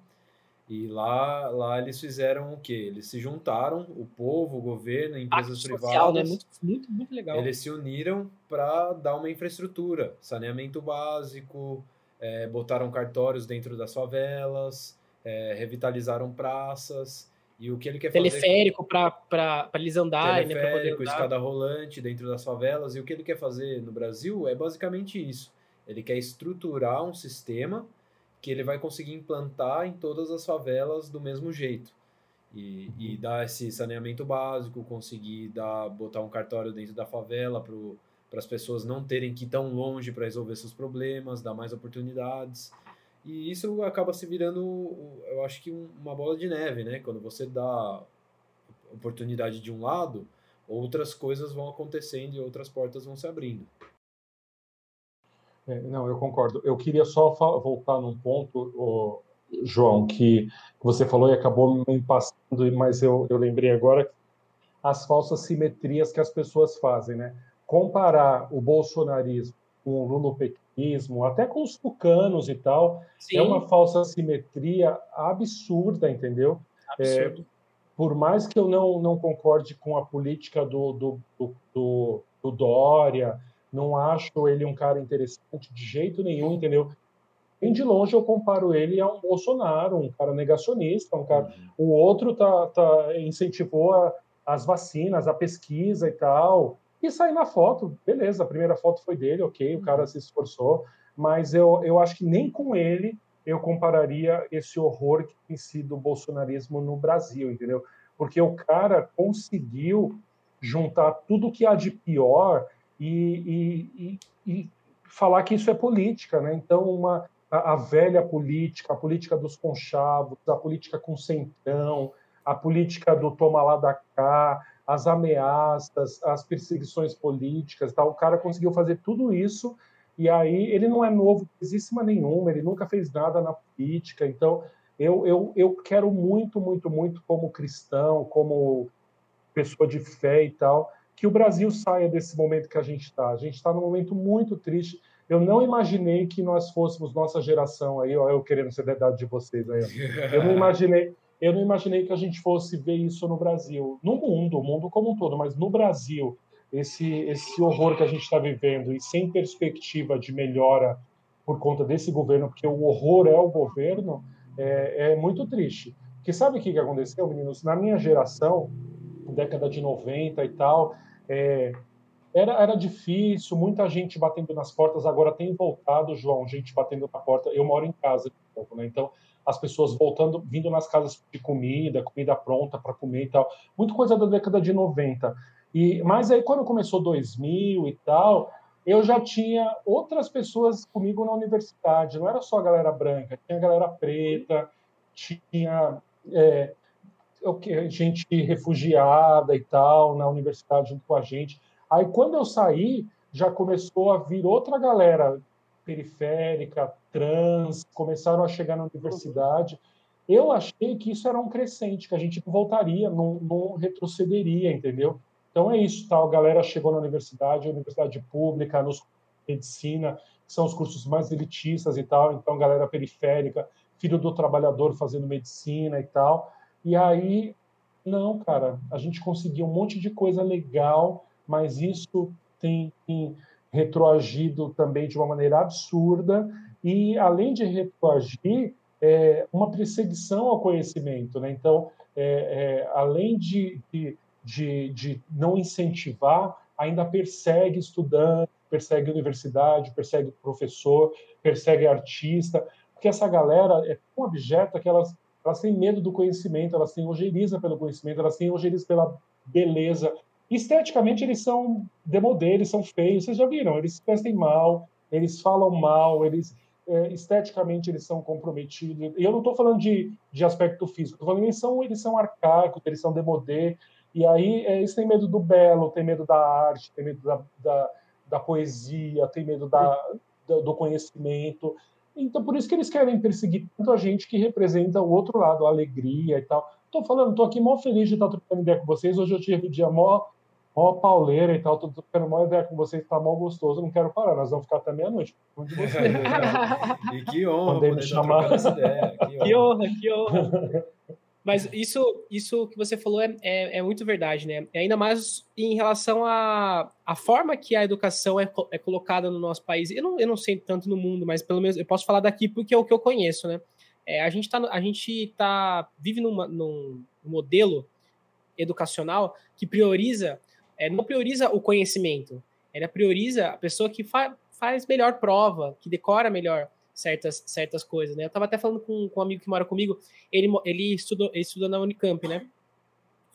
e lá, lá eles fizeram o quê? Eles se juntaram, o povo, o governo, empresas social, privadas. Né? Muito, muito, muito legal. Eles se uniram para dar uma infraestrutura, saneamento básico, é, botaram cartórios dentro das favelas, é, revitalizaram praças. E o que ele quer teleférico fazer. Teleférico para eles andarem, teleférico, né, escada rolante dentro das favelas. E o que ele quer fazer no Brasil é basicamente isso. Ele quer estruturar um sistema que ele vai conseguir implantar em todas as favelas do mesmo jeito. E, e dar esse saneamento básico, conseguir dar, botar um cartório dentro da favela para as pessoas não terem que ir tão longe para resolver seus problemas, dar mais oportunidades. E isso acaba se virando, eu acho que uma bola de neve, né? Quando você dá oportunidade de um lado, outras coisas vão acontecendo e outras portas vão se abrindo. É, não, eu concordo. Eu queria só voltar num ponto, João, que você falou e acabou me passando, mas eu, eu lembrei agora as falsas simetrias que as pessoas fazem, né? Comparar o bolsonarismo com o lulopetismo, até com os tucanos e tal, é Sim. é uma falsa simetria absurda, entendeu? Absurdo. por mais que eu não, não concorde com a política do, do, do, do, do Dória, não acho ele um cara interessante de jeito nenhum, entendeu? Bem de longe eu comparo ele a um Bolsonaro, um cara negacionista, um cara. Uhum. O outro tá, tá incentivou a, as vacinas, a pesquisa e tal. E sair na foto, beleza, a primeira foto foi dele, ok, o cara uhum. se esforçou, mas eu, eu acho que nem com ele eu compararia esse horror que tem sido o bolsonarismo no Brasil, entendeu? Porque o cara conseguiu juntar tudo que há de pior e, e, e, falar que isso é política, né? Então, uma, a, a, velha política, a política dos conchavos, a política com centrão, a política do toma lá da cá, as ameaças, as perseguições políticas, tal. O cara conseguiu fazer tudo isso e aí ele não é novo coisíssima nenhuma, ele nunca fez nada na política. Então, eu, eu, eu quero muito, muito, muito, como cristão, como pessoa de fé e tal, que o Brasil saia desse momento que a gente está. A gente está num momento muito triste. Eu não imaginei que nós fôssemos nossa geração aí, ó, eu querendo ser da idade de vocês aí. Eu não imaginei, eu não imaginei que a gente fosse ver isso no Brasil, no mundo, o mundo como um todo, mas no Brasil, esse, esse horror que a gente está vivendo e sem perspectiva de melhora por conta desse governo, porque o horror é o governo, é, é muito triste. Porque sabe o que, que aconteceu, meninos? Na minha geração, década de 90 e tal, é, era, era difícil, muita gente batendo nas portas, agora tem voltado, João, gente batendo na porta. Eu moro em casa, né? então as pessoas voltando, vindo nas casas de comida, comida pronta para comer e tal. Muita coisa da década de 90. E, mas aí, quando começou 2000 e tal, eu já tinha outras pessoas comigo na universidade. Não era só a galera branca, tinha a galera preta, tinha é, gente refugiada e tal na universidade junto com a gente. Aí, quando eu saí, já começou a vir outra galera periférica, trans, começaram a chegar na universidade. Eu achei que isso era um crescente, que a gente voltaria, não, não retrocederia, entendeu? Então é isso, tal. A galera chegou na universidade, universidade pública, nos medicina, que são os cursos mais elitistas e tal. Então, galera periférica, filho do trabalhador fazendo medicina e tal. E aí, não, cara, a gente conseguiu um monte de coisa legal, mas isso tem, tem retroagido também de uma maneira absurda. E, além de retroagir, é uma perseguição ao conhecimento. Né? Então, é, é, além de, de de, de não incentivar, ainda persegue estudante, persegue universidade, persegue professor, persegue artista, porque essa galera é tão abjeta que elas, elas têm medo do conhecimento, elas têm ojeriza pelo conhecimento, elas têm ojeriza pela beleza. Esteticamente, eles são demodê, eles são feios, vocês já viram, eles se vestem mal, eles falam mal, eles é, esteticamente eles são comprometidos. E eu não estou falando de, de aspecto físico, estou falando eles são, eles são arcaicos, eles são demodê, e aí é, eles têm medo do belo, tem medo da arte, tem medo da, da, da poesia, tem medo da, do conhecimento. Então, por isso que eles querem perseguir tanto a gente que representa o outro lado, a alegria e tal. Estou falando, estou aqui mó feliz de estar trocando ideia com vocês. Hoje eu tive um dia mó, mó pauleira e tal, estou trocando mó ideia com vocês, está mó gostoso, não quero parar, nós vamos ficar até meia-noite. e que honra poder me chamar. Essa ideia. Que honra, que honra. Mas isso, isso que você falou é, é, é, muito verdade, né? E ainda mais em relação à a, a forma que a educação é, é colocada no nosso país. Eu não, eu não sei tanto no mundo, mas pelo menos eu posso falar daqui porque é o que eu conheço, né? É, a gente tá, a gente tá vive numa, num modelo educacional que prioriza, é, não prioriza o conhecimento, ela prioriza a pessoa que fa, faz melhor prova, que decora melhor certas, certas coisas, né? Eu tava até falando com, com um amigo que mora comigo, ele, ele, estudou, ele estudou na Unicamp, né?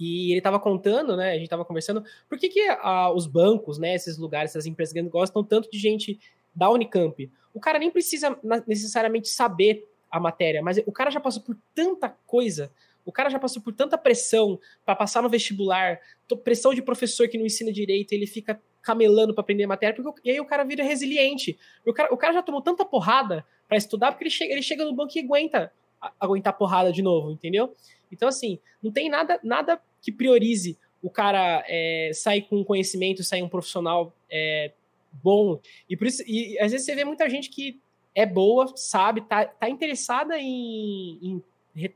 E ele tava contando, né? A gente tava conversando, por que, que ah, os bancos, né? Esses lugares, essas empresas grandes gostam tanto de gente da Unicamp? O cara nem precisa necessariamente saber a matéria, mas o cara já passou por tanta coisa, o cara já passou por tanta pressão para passar no vestibular, pressão de professor que não ensina direito, ele fica camelando para aprender matéria, porque, e aí o cara vira resiliente. O cara, o cara já tomou tanta porrada para estudar, porque ele chega, ele chega no banco e aguenta aguentar porrada de novo, entendeu? Então, assim, não tem nada, nada que priorize o cara é, sair com conhecimento, sair um profissional é, bom. E por isso, e às vezes você vê muita gente que é boa, sabe, tá, tá interessada em, em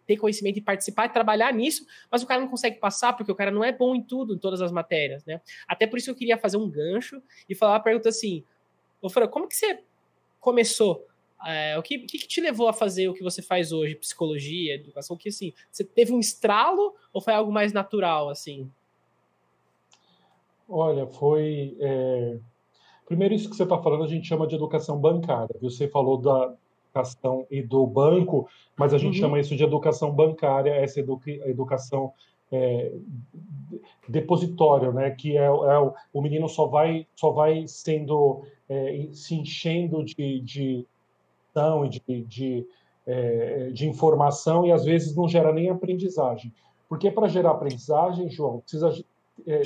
ter conhecimento e participar e trabalhar nisso, mas o cara não consegue passar porque o cara não é bom em tudo, em todas as matérias, né? Até por isso eu queria fazer um gancho e falar a pergunta assim, ô Fran, como que você começou? É, o que, que, te levou a fazer o que você faz hoje, psicologia, educação? O que assim, você teve um estralo ou foi algo mais natural assim? Olha, foi é... primeiro isso que você está falando a gente chama de educação bancária. Você falou da educação e do banco, mas a gente uhum. chama isso de educação bancária, essa educa... educação é, depositório, né? Que é, é, o menino só vai só vai sendo é, se enchendo de, de de, de, é, de informação e às vezes não gera nem aprendizagem. Porque para gerar aprendizagem, João, precisa é,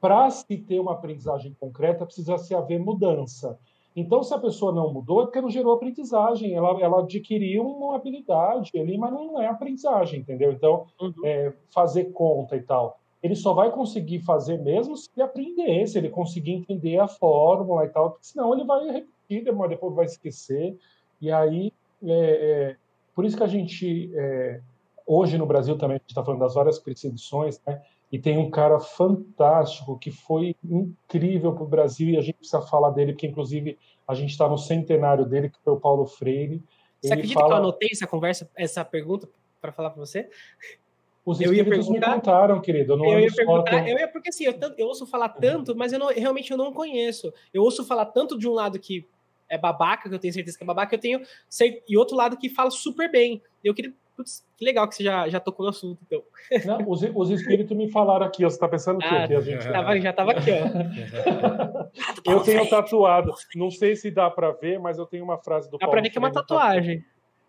para se ter uma aprendizagem concreta precisa se haver mudança. Então, se a pessoa não mudou, é porque não gerou aprendizagem. Ela, ela adquiriu uma habilidade ali, mas não é aprendizagem, entendeu? Então, uhum. é, fazer conta e tal. Ele só vai conseguir fazer mesmo se ele aprender, se ele conseguir entender a fórmula e tal, porque senão ele vai repetir, depois vai esquecer. E aí, é, é, por isso que a gente, é, hoje no Brasil também, a gente está falando das várias perseguições, né? E tem um cara fantástico que foi incrível para o Brasil e a gente precisa falar dele, porque inclusive a gente está no centenário dele, que foi o Paulo Freire. Você Ele acredita fala... que eu anotei essa conversa, essa pergunta para falar para você? Os eu ia perguntar, me contaram, querido. Eu, não eu ia perguntar, eu ia porque assim, eu, eu ouço falar tanto, mas eu não, realmente eu não conheço. Eu ouço falar tanto de um lado que é babaca, que eu tenho certeza que é babaca, eu tenho e outro lado que fala super bem. Eu queria Putz, que legal que você já, já tocou no assunto, então. Não, os, os espíritos me falaram aqui, você está pensando o quê? Ah, que a gente... tava, já estava aqui, ó. eu tenho tatuado, não sei se dá para ver, mas eu tenho uma frase do Dá para ver que é uma tatuagem.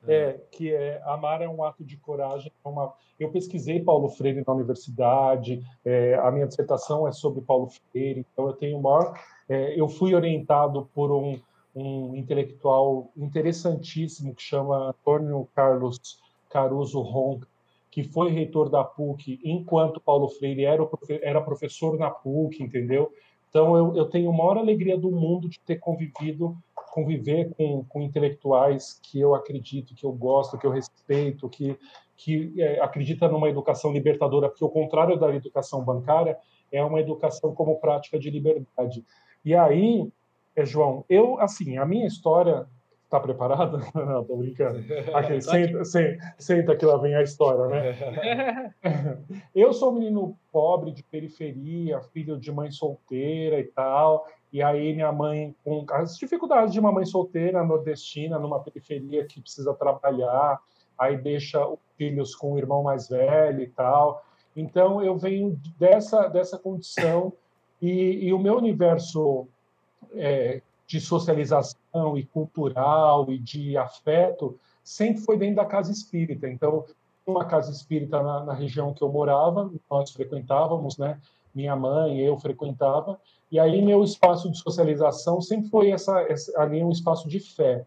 É, que é amar é um ato de coragem. É uma... Eu pesquisei Paulo Freire na universidade, é, a minha dissertação é sobre Paulo Freire, então eu tenho maior. É, eu fui orientado por um, um intelectual interessantíssimo que chama Antônio Carlos Caruso Ronca, que foi reitor da PUC enquanto Paulo Freire era, era professor na PUC, entendeu? Então eu, eu tenho a maior alegria do mundo de ter convivido, conviver com, com intelectuais que eu acredito, que eu gosto, que eu respeito, que, que é, acredita numa educação libertadora, porque o contrário da educação bancária é uma educação como prática de liberdade. E aí, é, João, eu, assim, a minha história Tá preparado? Não, tô brincando. Aqui, senta, senta, que lá vem a história, né? Eu sou um menino pobre, de periferia, filho de mãe solteira e tal. E aí minha mãe, com as dificuldades de uma mãe solteira nordestina, numa periferia que precisa trabalhar, aí deixa os filhos com o irmão mais velho e tal. Então eu venho dessa, dessa condição e, e o meu universo é, de socialização e cultural e de afeto sempre foi dentro da casa espírita. Então, uma casa espírita na, na, região que eu morava, nós frequentávamos, né? Minha mãe, eu frequentava, e aí meu espaço de socialização sempre foi essa, essa ali um espaço de fé.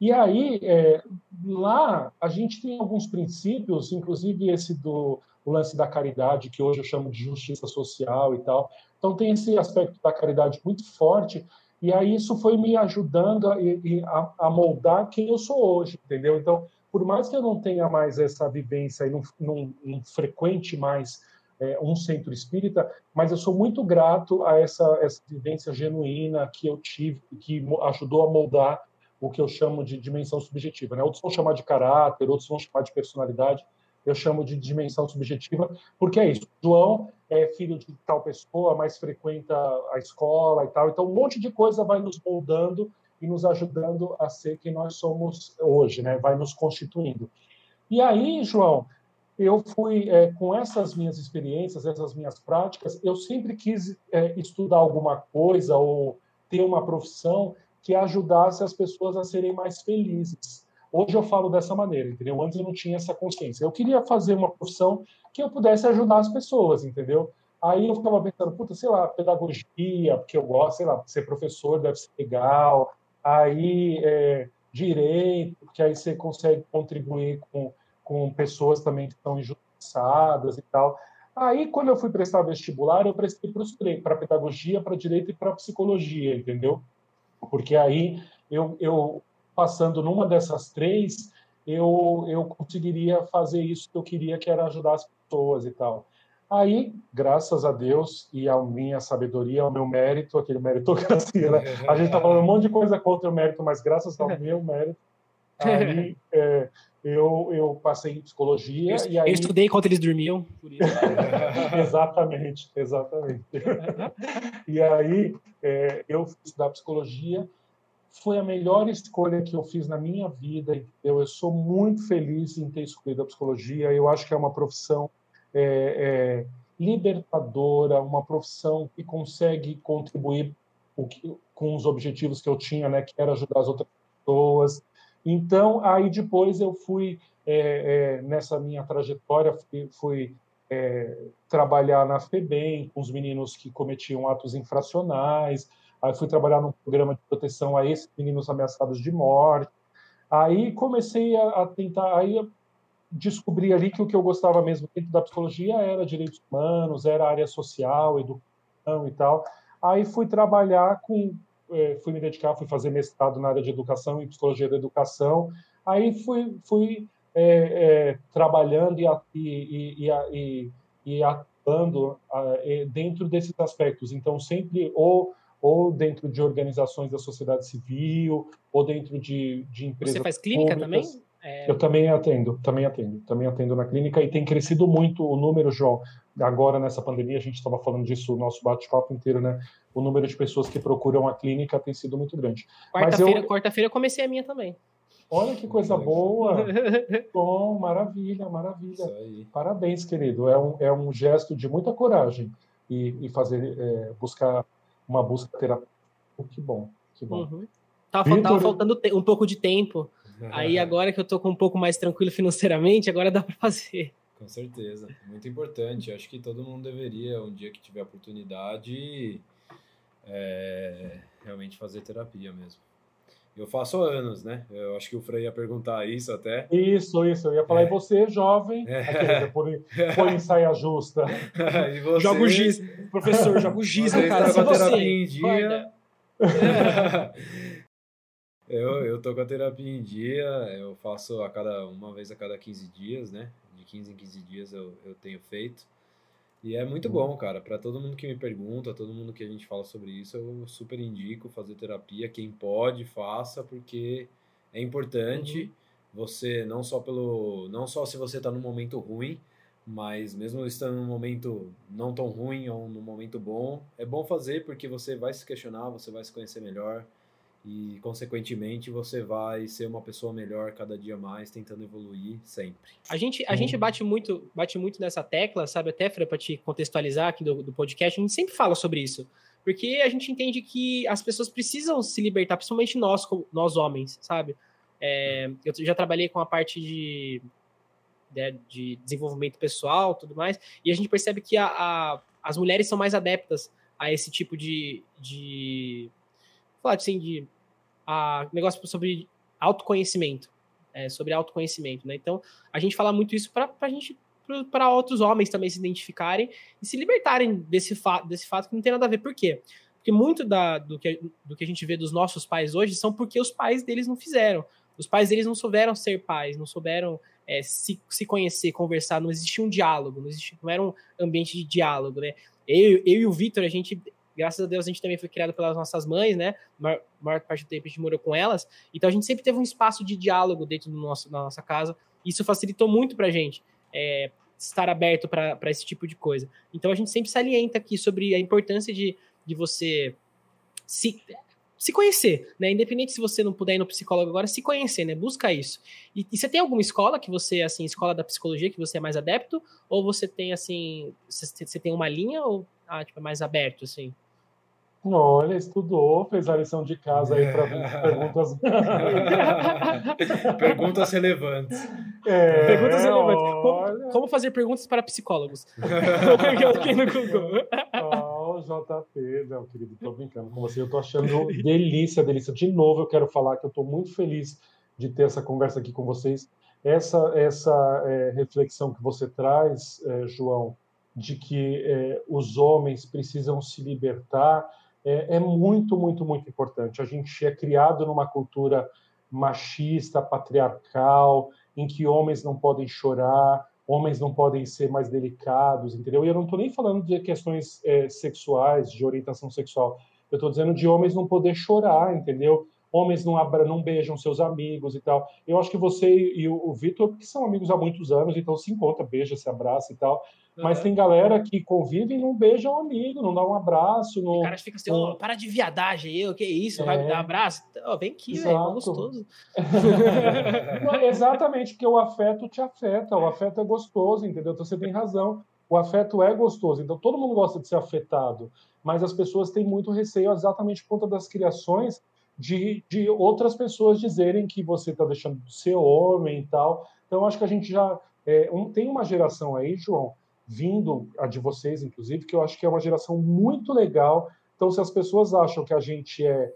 E aí é, lá a gente tem alguns princípios, inclusive esse do lance da caridade, que hoje eu chamo de justiça social e tal. Então tem esse aspecto da caridade muito forte e aí isso foi me ajudando a, a, moldar quem eu sou hoje, entendeu? Então, por mais que eu não tenha mais essa vivência e não, não, não frequente mais é, um centro espírita, mas eu sou muito grato a essa, essa vivência genuína que eu tive, que ajudou a moldar o que eu chamo de dimensão subjetiva. Né? Outros vão chamar de caráter, outros vão chamar de personalidade, eu chamo de dimensão subjetiva, porque é isso. João é filho de tal pessoa, mas frequenta a escola e tal. Então, um monte de coisa vai nos moldando e nos ajudando a ser quem nós somos hoje, né? Vai nos constituindo. E aí, João, eu fui é, com essas minhas experiências, essas minhas práticas, eu sempre quis é, estudar alguma coisa ou ter uma profissão que ajudasse as pessoas a serem mais felizes. Hoje eu falo dessa maneira, entendeu? Antes eu não tinha essa consciência. Eu queria fazer uma profissão que eu pudesse ajudar as pessoas, entendeu? Aí eu ficava pensando, puta, sei lá, pedagogia, porque eu gosto, sei lá, ser professor deve ser legal. Aí, é, direito, porque aí você consegue contribuir com, com pessoas também que estão injustiçadas e tal. Aí, quando eu fui prestar vestibular, eu prestei para pedagogia, para direito e para psicologia, entendeu? Porque aí eu, eu passando numa dessas três, eu, eu conseguiria fazer isso que eu queria, que era ajudar as pessoas e tal. Aí, graças a Deus e à minha sabedoria, ao meu mérito, aquele meritocracia, né? A gente está falando um monte de coisa contra o mérito, mas graças ao meu mérito, aí é, eu, eu passei em psicologia. Eu, e aí... eu estudei enquanto eles dormiam. exatamente, exatamente. e aí é, eu fui estudar psicologia. Foi a melhor escolha que eu fiz na minha vida. Eu, eu sou muito feliz em ter escolhido a psicologia. Eu acho que é uma profissão é, é, libertadora, uma profissão que consegue contribuir que, com os objetivos que eu tinha, né, que era ajudar as outras pessoas. Então, aí depois eu fui, é, é nessa minha trajetória, fui, fui é, trabalhar na FEBEM com os meninos que cometiam atos infracionais, aí fui trabalhar num programa de proteção a esses meninos ameaçados de morte. Aí comecei a, a tentar, aí descobri ali que o que eu gostava mesmo dentro da psicologia era direitos humanos, era área social, educação e tal. Aí fui trabalhar com, é, fui me dedicar, fui fazer mestrado na área de educação e psicologia da educação. Aí fui, fui é, é, trabalhando e, e, e, e atuando dentro desses aspectos. Então, sempre ou ou dentro de organizações da sociedade civil, ou dentro de, de empresas. Você faz clínica públicas. também? É... Eu também atendo, também atendo, também atendo na clínica e tem crescido muito o número, João. Agora nessa pandemia a gente estava falando disso o nosso bate-papo inteiro, né? O número de pessoas que procuram a clínica tem sido muito grande. Quarta-feira, eu... quarta-feira eu comecei a minha também. Olha que coisa boa! Bom, maravilha, maravilha. Parabéns, querido. É um, é um gesto de muita coragem e, e fazer é, buscar uma busca terapêutica. Que bom, que bom. Uhum. Tava, Victor... tava faltando um pouco de tempo Aí agora que eu tô com um pouco mais tranquilo financeiramente, agora dá para fazer. Com certeza, muito importante. Acho que todo mundo deveria, um dia que tiver oportunidade, é, realmente fazer terapia mesmo. Eu faço anos, né? Eu acho que o Frei ia perguntar isso até. Isso, isso. Eu ia falar, é. e você, jovem, é. por, por saia justa. e você... Joga o giz. Professor, joga o giz no cara. Tá com a terapia em dia. Eu, eu tô com a terapia em dia, eu faço a cada uma vez a cada 15 dias, né? De 15 em 15 dias eu, eu tenho feito. E é muito bom, cara. Para todo mundo que me pergunta, todo mundo que a gente fala sobre isso, eu super indico fazer terapia. Quem pode, faça, porque é importante. Uhum. Você não só pelo, não só se você está num momento ruim, mas mesmo estando num momento não tão ruim ou num momento bom, é bom fazer porque você vai se questionar, você vai se conhecer melhor e consequentemente você vai ser uma pessoa melhor cada dia mais, tentando evoluir sempre. A gente, a gente bate muito, bate muito nessa tecla, sabe, até para te contextualizar aqui do, do podcast, a gente sempre fala sobre isso. Porque a gente entende que as pessoas precisam se libertar, principalmente nós, nós homens, sabe? É, eu já trabalhei com a parte de, de, né, de, desenvolvimento pessoal tudo mais, e a gente percebe que a, a, as mulheres são mais adeptas a esse tipo de, de falar assim, de a, negócio sobre autoconhecimento, é, sobre autoconhecimento, né? Então, a gente fala muito isso para a gente para outros homens também se identificarem e se libertarem desse, desse fato que não tem nada a ver. Por quê? Porque muito da, do, que, do que a gente vê dos nossos pais hoje são porque os pais deles não fizeram. Os pais deles não souberam ser pais, não souberam é, se, se conhecer, conversar, não existia um diálogo, não, existia, não era um ambiente de diálogo, né? Eu, eu e o Vitor, a gente graças a Deus a gente também foi criado pelas nossas mães, né? Maior, maior parte do tempo a gente morou com elas. Então a gente sempre teve um espaço de diálogo dentro do nosso, da nossa casa. Isso facilitou muito pra gente é, estar aberto para esse tipo de coisa. Então a gente sempre salienta aqui sobre a importância de, de você se, se conhecer, né? Independente se você não puder ir no psicólogo agora, se conhecer, né? Busca isso. E, e, você tem alguma escola que você, assim, escola da psicologia que você é mais adepto? Ou você tem, assim, você, você tem uma linha ou ah, tipo, é mais aberto, assim? Olha, estudou, fez a lição de casa aí para perguntas. perguntas relevantes. É, perguntas relevantes. Como, como, fazer perguntas para psicólogos? aqui no Google. JP, não, querido, tô brincando com você. Eu tô achando delícia, delícia. De novo, eu quero falar que eu tô muito feliz de ter essa conversa aqui com vocês. Essa, essa é, reflexão que você traz, é, João, de que é, os homens precisam se libertar é, é, muito, muito, muito importante. A gente é criado numa cultura machista, patriarcal, em que homens não podem chorar, homens não podem ser mais delicados, entendeu? E eu não estou nem falando de questões é, sexuais, de orientação sexual. Eu estou dizendo de homens não poder chorar, entendeu? Homens não, abra, não beijam seus amigos e tal. Eu acho que você e o, o Vitor, que são amigos há muitos anos, então se encontra, beija, se abraça e tal. Mas tem galera que convive e não beija um amigo, não dá um abraço. Não, o cara fica assim, oh, para de viadagem aí, o que é isso? É. Vai me dar um abraço? Oh, vem aqui, velho, é gostoso. exatamente, porque o afeto te afeta, o afeto é gostoso, entendeu? Então você tem razão. O afeto é gostoso, então todo mundo gosta de ser afetado, mas as pessoas têm muito receio exatamente por conta das criações de, de outras pessoas dizerem que você está deixando de ser homem e tal. Então acho que a gente já é, um, tem uma geração aí, João, vindo a de vocês, inclusive, que eu acho que é uma geração muito legal. Então, se as pessoas acham que a gente é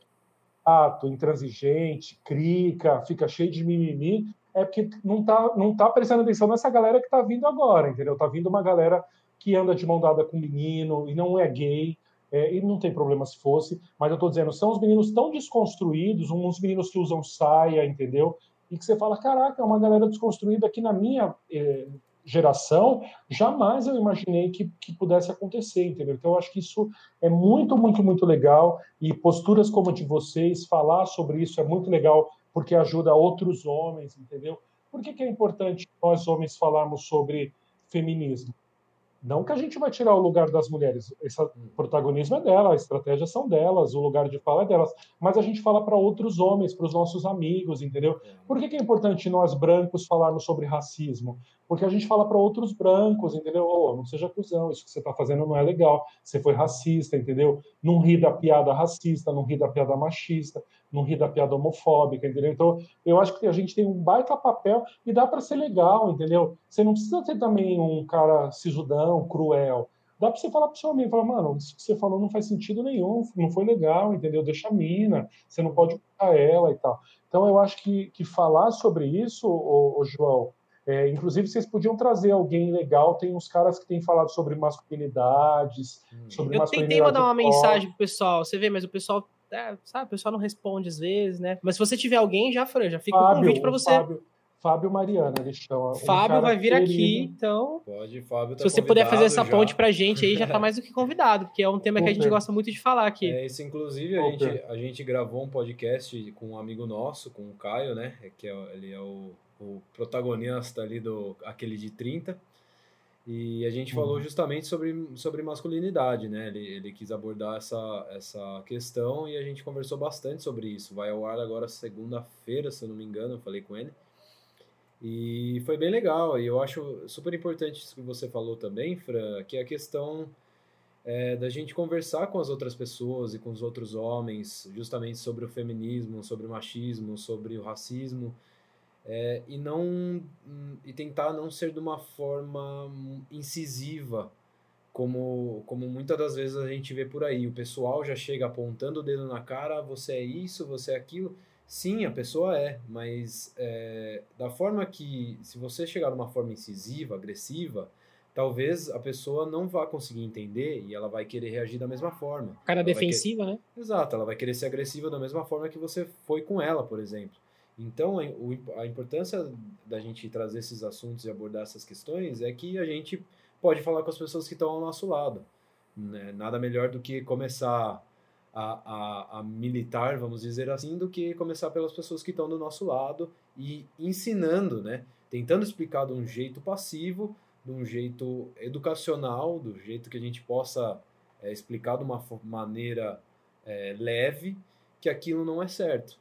ato, intransigente, crica, fica cheio de mimimi, é porque não está não tá prestando atenção nessa galera que está vindo agora, entendeu? Está vindo uma galera que anda de mão dada com menino e não é gay, é, e não tem problema se fosse, mas eu estou dizendo, são os meninos tão desconstruídos, uns meninos que usam saia, entendeu? E que você fala, caraca, é uma galera desconstruída aqui na minha é, geração, jamais eu imaginei que, que pudesse acontecer, entendeu? Então, eu acho que isso é muito, muito, muito legal e posturas como a de vocês, falar sobre isso é muito legal porque ajuda outros homens, entendeu? Por que, que é importante nós homens falarmos sobre feminismo? Não que a gente vai tirar o lugar das mulheres, esse protagonismo é dela, a estratégia são delas, o lugar de fala é delas, mas a gente fala para outros homens, para os nossos amigos, entendeu? É. Por que, que, é importante nós brancos falarmos sobre racismo? Porque a gente fala para outros brancos, entendeu? Oh, não seja cuzão, isso que você está fazendo não é legal, você foi racista, entendeu? Não ri da piada racista, não ri da piada machista, não ri da piada homofóbica, entendeu? Então, eu acho que a gente tem um baita papel e dá para ser legal, entendeu? Você não precisa ter também um cara sisudão, cruel. Dá para você falar para o seu amigo, falar, mano, isso que você falou não faz sentido nenhum, não foi legal, entendeu? Deixa a mina, você não pode culpar ela e tal. Então, eu acho que, que falar sobre isso, ô João, é, inclusive, vocês podiam trazer alguém legal. Tem uns caras que têm falado sobre masculinidades, hum. sobre Eu tentei mandar uma mensagem pro pessoal, você vê, mas o pessoal é, sabe, o pessoal não responde às vezes, né? Mas se você tiver alguém, já, Fran, já fica Fábio, o convite para você. Fábio, Fábio Mariana, eles chamam. Um Fábio vai vir querido. aqui, então. Pode, Fábio. Tá se você puder fazer essa já. ponte pra gente aí, já tá mais do que convidado, porque é um tema que a gente gosta muito de falar aqui. É, isso, inclusive, a gente, a gente gravou um podcast com um amigo nosso, com o Caio, né? Que é, ele é o, o protagonista ali do aquele de 30. E a gente uhum. falou justamente sobre, sobre masculinidade, né? Ele, ele quis abordar essa, essa questão e a gente conversou bastante sobre isso. Vai ao ar agora segunda-feira, se eu não me engano, eu falei com ele. E foi bem legal. E eu acho super importante isso que você falou também, Fran, que é a questão é, da gente conversar com as outras pessoas e com os outros homens, justamente sobre o feminismo, sobre o machismo, sobre o racismo é, e não e tentar não ser de uma forma incisiva como como muitas das vezes a gente vê por aí o pessoal já chega apontando o dedo na cara você é isso você é aquilo sim a pessoa é mas é, da forma que se você chegar de uma forma incisiva agressiva talvez a pessoa não vá conseguir entender e ela vai querer reagir da mesma forma cara defensiva querer... né exato ela vai querer ser agressiva da mesma forma que você foi com ela por exemplo então, a importância da gente trazer esses assuntos e abordar essas questões é que a gente pode falar com as pessoas que estão ao nosso lado. Né? Nada melhor do que começar a, a, a, militar, vamos dizer assim, do que começar pelas pessoas que estão do nosso lado e ensinando, né? tentando explicar de um jeito passivo, de um jeito educacional, do jeito que a gente possa é, explicar de uma maneira é, leve que aquilo não é certo.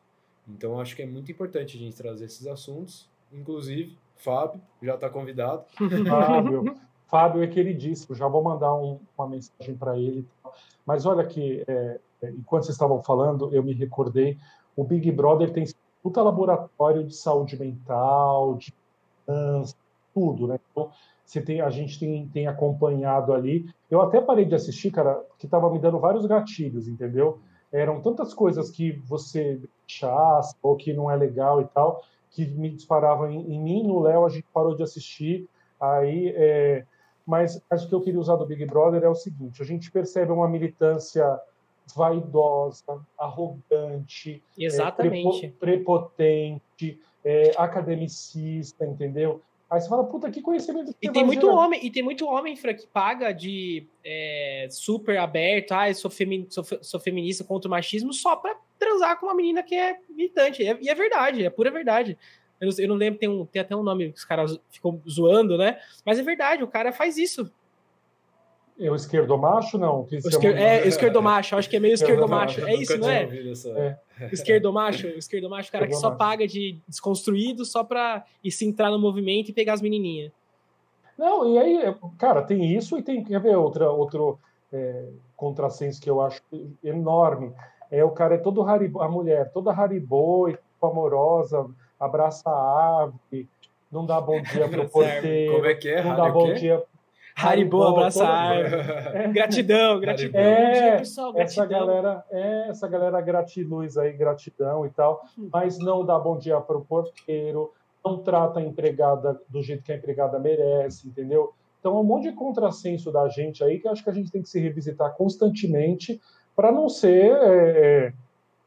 Então acho que é muito importante a gente trazer esses assuntos. Inclusive, Fábio já está convidado. Fábio, Fábio é queridíssimo. Já vou mandar um, uma mensagem para ele. Mas olha é, é, enquanto vocês estavam falando, eu me recordei. O Big Brother tem puta laboratório de saúde mental, de tudo, né? Então, você tem, a gente tem, tem acompanhado ali. Eu até parei de assistir, cara, porque estava me dando vários gatilhos, entendeu? eram tantas coisas que você rechaça ou que não é legal e tal, que me disparavam em, em mim, no Léo a gente parou de assistir, aí, é, mas acho que eu queria usar do Big Brother é o seguinte, a gente percebe uma militância vaidosa, arrogante, Exatamente. É, prepotente, é, academicista, entendeu? Aí você fala, puta, que conhecimento que e tem muito gerar. homem E tem muito homem, Fra, que paga de é, super aberto, ah, eu sou, femi sou, sou, feminista contra o machismo, só pra transar com uma menina que é militante. E é, é verdade, é pura verdade. Eu não, eu não, lembro, tem, um, tem até um nome que os caras ficam zoando, né? Mas é verdade, o cara faz isso. É o esquerdomacho, não? O esquer... É, esquerdomacho, acho que é meio esquerdomacho. É isso, não é? É. Esquerdomacho, esquerdomacho, cara que só paga de desconstruído só pra ir se entrar no movimento e pegar as menininhas. Não, e aí, cara, tem isso e tem, quer ver, outra, outro é, contrassenso que eu acho enorme. É o cara é todo haribo, a mulher toda haribô e amorosa, abraça a ave, não dá bom dia pro porteiro. Como é que é? Não dá bom dia Haribo, abraçar. É. Gratidão, gratidão. É, pessoal, gratidão. Essa galera, é, essa galera gratiluz aí, gratidão e tal, mas não dá bom dia para o porteiro, não trata a empregada do jeito que a empregada merece, entendeu? Então, é um monte de contrassenso da gente aí que acho que a gente tem que se revisitar constantemente para não ser, é, é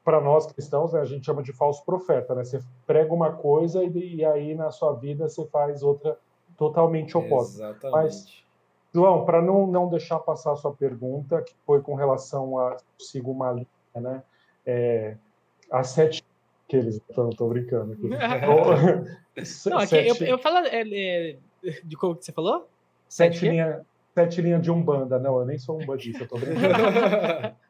para nós cristãos, né, a gente chama de falso profeta, né? Você prega uma coisa e, e aí na sua vida você faz outra totalmente oposta. Exatamente. Mas João, para não, não deixar passar a sua pergunta, que foi com relação a sigo uma linha, né? É, as sete que eles estão brincando aqui. não, aqui, sete... eu, eu falo é, é, de como que você falou? Sete, sete linhas sete linha de umbanda, não, eu nem sou umbandista, eu tô brincando.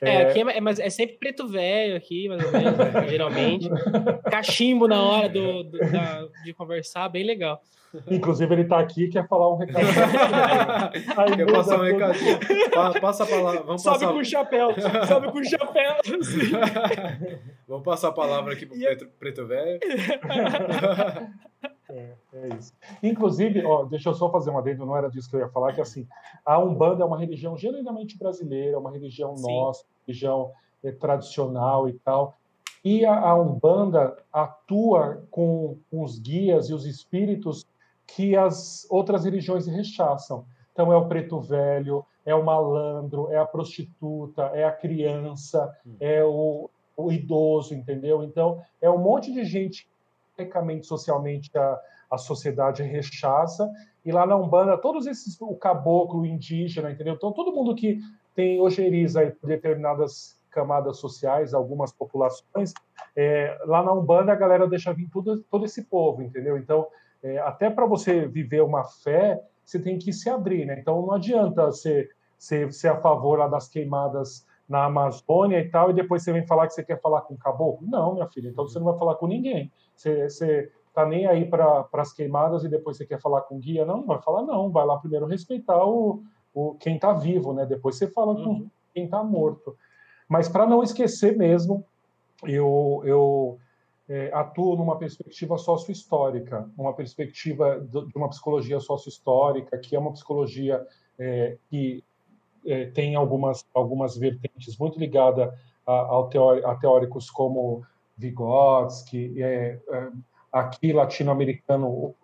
É, é, aqui é, mas é sempre preto velho aqui, mais ou menos, né, geralmente. Cachimbo na hora do, do da, de conversar, bem legal. Inclusive, ele está aqui quer falar um recado. Aí, quer passar um recadinho. Passa a palavra. Vamos sobe passar... com o chapéu. Sobe com o chapéu. Vamos passar a palavra aqui para o preto, preto velho. É, é, isso. Inclusive, ó, deixa eu só fazer uma adendo, não era disso que eu ia falar, que assim, a Umbanda é uma religião genuinamente brasileira, uma religião Sim. nossa, religião é, tradicional e tal. E a, a Umbanda atua com, com os guias e os espíritos que as outras religiões rechaçam. Então é o preto velho, é o malandro, é a prostituta, é a criança, hum. é o, o idoso, entendeu? Então é um monte de gente tecnicamente, socialmente, a, a sociedade rechaça. E lá na Umbanda, todos esses, o caboclo, o indígena, entendeu? Então, todo mundo que tem ojeriza aí determinadas camadas sociais, algumas populações, é, lá na Umbanda a galera deixa vir tudo, todo esse povo, entendeu? Então, é, até para você viver uma fé, você tem que se abrir, né? Então, não adianta ser, ser, ser a favor lá das queimadas na Amazônia e tal, e depois você vem falar que você quer falar com o caboclo? Não, minha filha, então você não vai falar com ninguém. Você, tá nem aí para as queimadas e depois você quer falar com o guia? Não, não vai falar não, vai lá primeiro respeitar o, o quem está vivo, né? Depois você fala com uhum. quem está morto. Mas para não esquecer mesmo, eu, eu é, atuo numa perspectiva sócio-histórica, uma perspectiva de uma psicologia sócio-histórica, que é uma psicologia é, que é, tem algumas, algumas vertentes muito ligadas a, a, teóricos como Vygotsky, é, é, aqui latino-americano.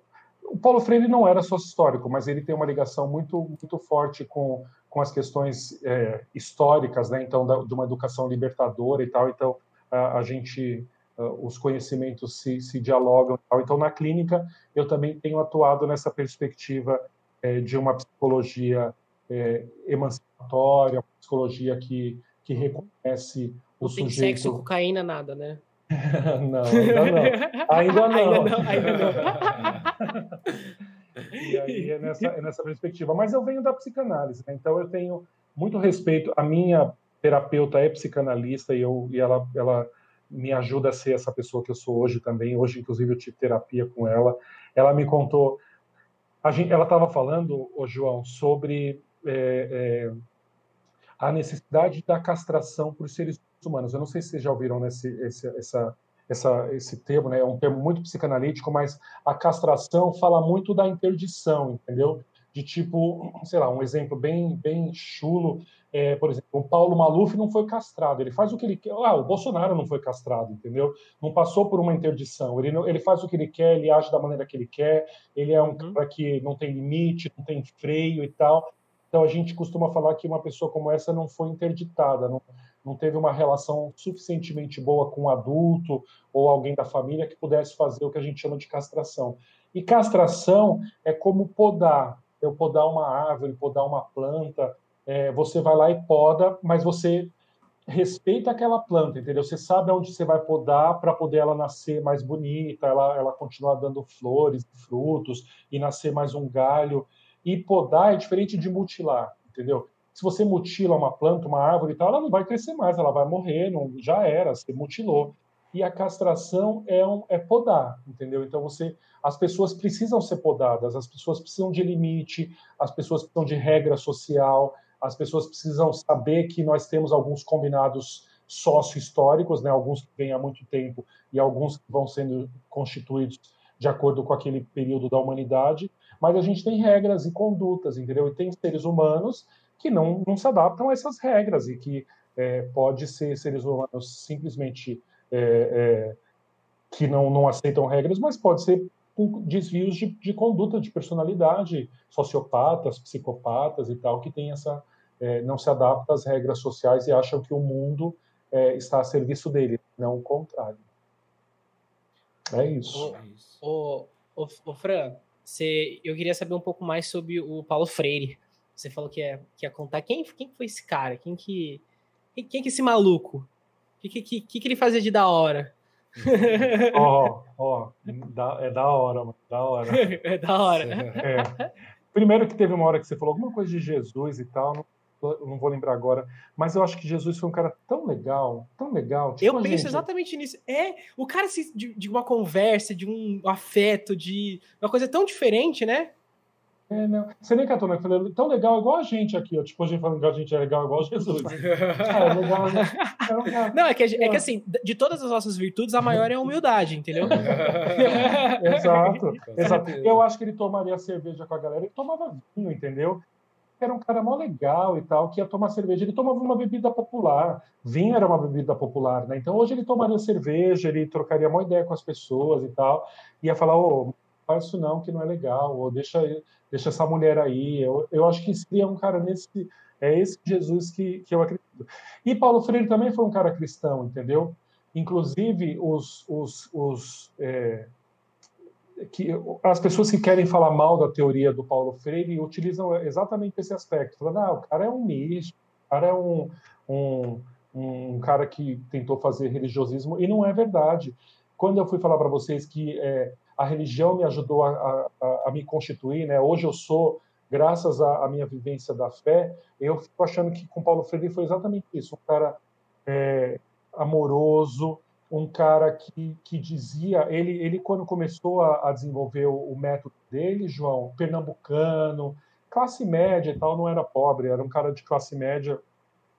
O Paulo Freire não era sócio histórico, mas ele tem uma ligação muito, muito forte com, com as questões é, históricas, né? Então, da, de uma educação libertadora e tal. Então, a, a gente, os conhecimentos se, se dialogam. Então, na clínica, eu também tenho atuado nessa perspectiva é, de uma psicologia é, emancipatória, uma psicologia que, que reconhece o não sujeito. Sexo, cocaína, nada, né? não, ainda não. Ainda não. ainda não, e aí é nessa, é nessa perspectiva. Mas eu venho da psicanálise, né? então eu tenho muito respeito. A minha terapeuta é psicanalista e, eu, e ela, ela me ajuda a ser essa pessoa que eu sou hoje também. Hoje, inclusive, eu tive terapia com ela. Ela me contou. Gente, ela estava falando, o João, sobre é, é, a necessidade da castração por seres humanos. Eu não sei se vocês já ouviram nesse, esse, essa, essa, esse termo, né? é um termo muito psicanalítico, mas a castração fala muito da interdição, entendeu? De tipo, sei lá, um exemplo bem, bem chulo, é, por exemplo, o Paulo Maluf não foi castrado, ele faz o que ele quer. Ah, o Bolsonaro não foi castrado, entendeu? Não passou por uma interdição, ele, não, ele faz o que ele quer, ele age da maneira que ele quer, ele é um uhum. cara que não tem limite, não tem freio e tal. Então a gente costuma falar que uma pessoa como essa não foi interditada, não, não teve uma relação suficientemente boa com um adulto ou alguém da família que pudesse fazer o que a gente chama de castração. E castração é como podar, eu podar uma árvore, podar uma planta, é, você vai lá e poda, mas você respeita aquela planta, entendeu? Você sabe onde você vai podar para poder ela nascer mais bonita, ela, ela continuar dando flores, frutos e nascer mais um galho. E podar é diferente de mutilar, entendeu? Se você mutila uma planta, uma árvore e tal, ela não vai crescer mais, ela vai morrer, não, já era, você mutilou. E a castração é, um, é podar, entendeu? Então você, as pessoas precisam ser podadas, as pessoas precisam de limite, as pessoas precisam de regra social, as pessoas precisam saber que nós temos alguns combinados sócio-históricos, né, alguns que vêm há muito tempo e alguns que vão sendo constituídos de acordo com aquele período da humanidade, mas a gente tem regras e condutas, entendeu? E tem seres humanos que não, não se adaptam a essas regras e que é, pode ser seres humanos simplesmente é, é, que não, não aceitam regras, mas pode ser com desvios de, de conduta, de personalidade, sociopatas, psicopatas e tal, que tem essa é, não se adapta às regras sociais e acham que o mundo é, está a serviço dele, não o contrário. É isso. O, o, o, Fran, você, eu queria saber um pouco mais sobre o Paulo Freire. Você falou que ia, que ia contar. Quem, quem foi esse cara? Quem que, quem, quem que esse maluco? O que, que, que, que ele fazia de da hora? Ó, ó, é da hora, mano, da hora. É da hora. É. Primeiro que teve uma hora que você falou alguma coisa de Jesus e tal, não, não vou lembrar agora, mas eu acho que Jesus foi um cara tão legal, tão legal. Tipo, eu penso gente... exatamente nisso. É, o cara de, de uma conversa, de um afeto, de uma coisa tão diferente, né? É, não. Você nem catou, né? Falei, tão legal igual a gente aqui, ó. Tipo, a gente falando que a gente é legal igual Jesus. é, legal, né? é, não, é que, é que assim, de todas as nossas virtudes, a maior é a humildade, entendeu? exato, exato. Eu acho que ele tomaria cerveja com a galera e tomava vinho, entendeu? Era um cara mó legal e tal, que ia tomar cerveja. Ele tomava uma bebida popular. Vinho era uma bebida popular, né? Então hoje ele tomaria cerveja, ele trocaria uma ideia com as pessoas e tal. Ia falar, ô, faz isso não, que não é legal, ou deixa, deixa essa mulher aí. Eu, eu acho que seria um cara nesse. É esse Jesus que, que eu acredito. E Paulo Freire também foi um cara cristão, entendeu? Inclusive, os, os, os é, que as pessoas que querem falar mal da teoria do Paulo Freire utilizam exatamente esse aspecto, falando, ah, o cara é um místico, o cara é um, um, um cara que tentou fazer religiosismo, e não é verdade. Quando eu fui falar para vocês que é, a religião me ajudou a, a, a, me constituir, né? Hoje eu sou, graças à, à, minha vivência da fé, eu fico achando que com Paulo Freire foi exatamente isso, um cara é, amoroso, um cara que, que dizia, ele, ele quando começou a, a desenvolver o, o, método dele, João, pernambucano, classe média e tal, não era pobre, era um cara de classe média,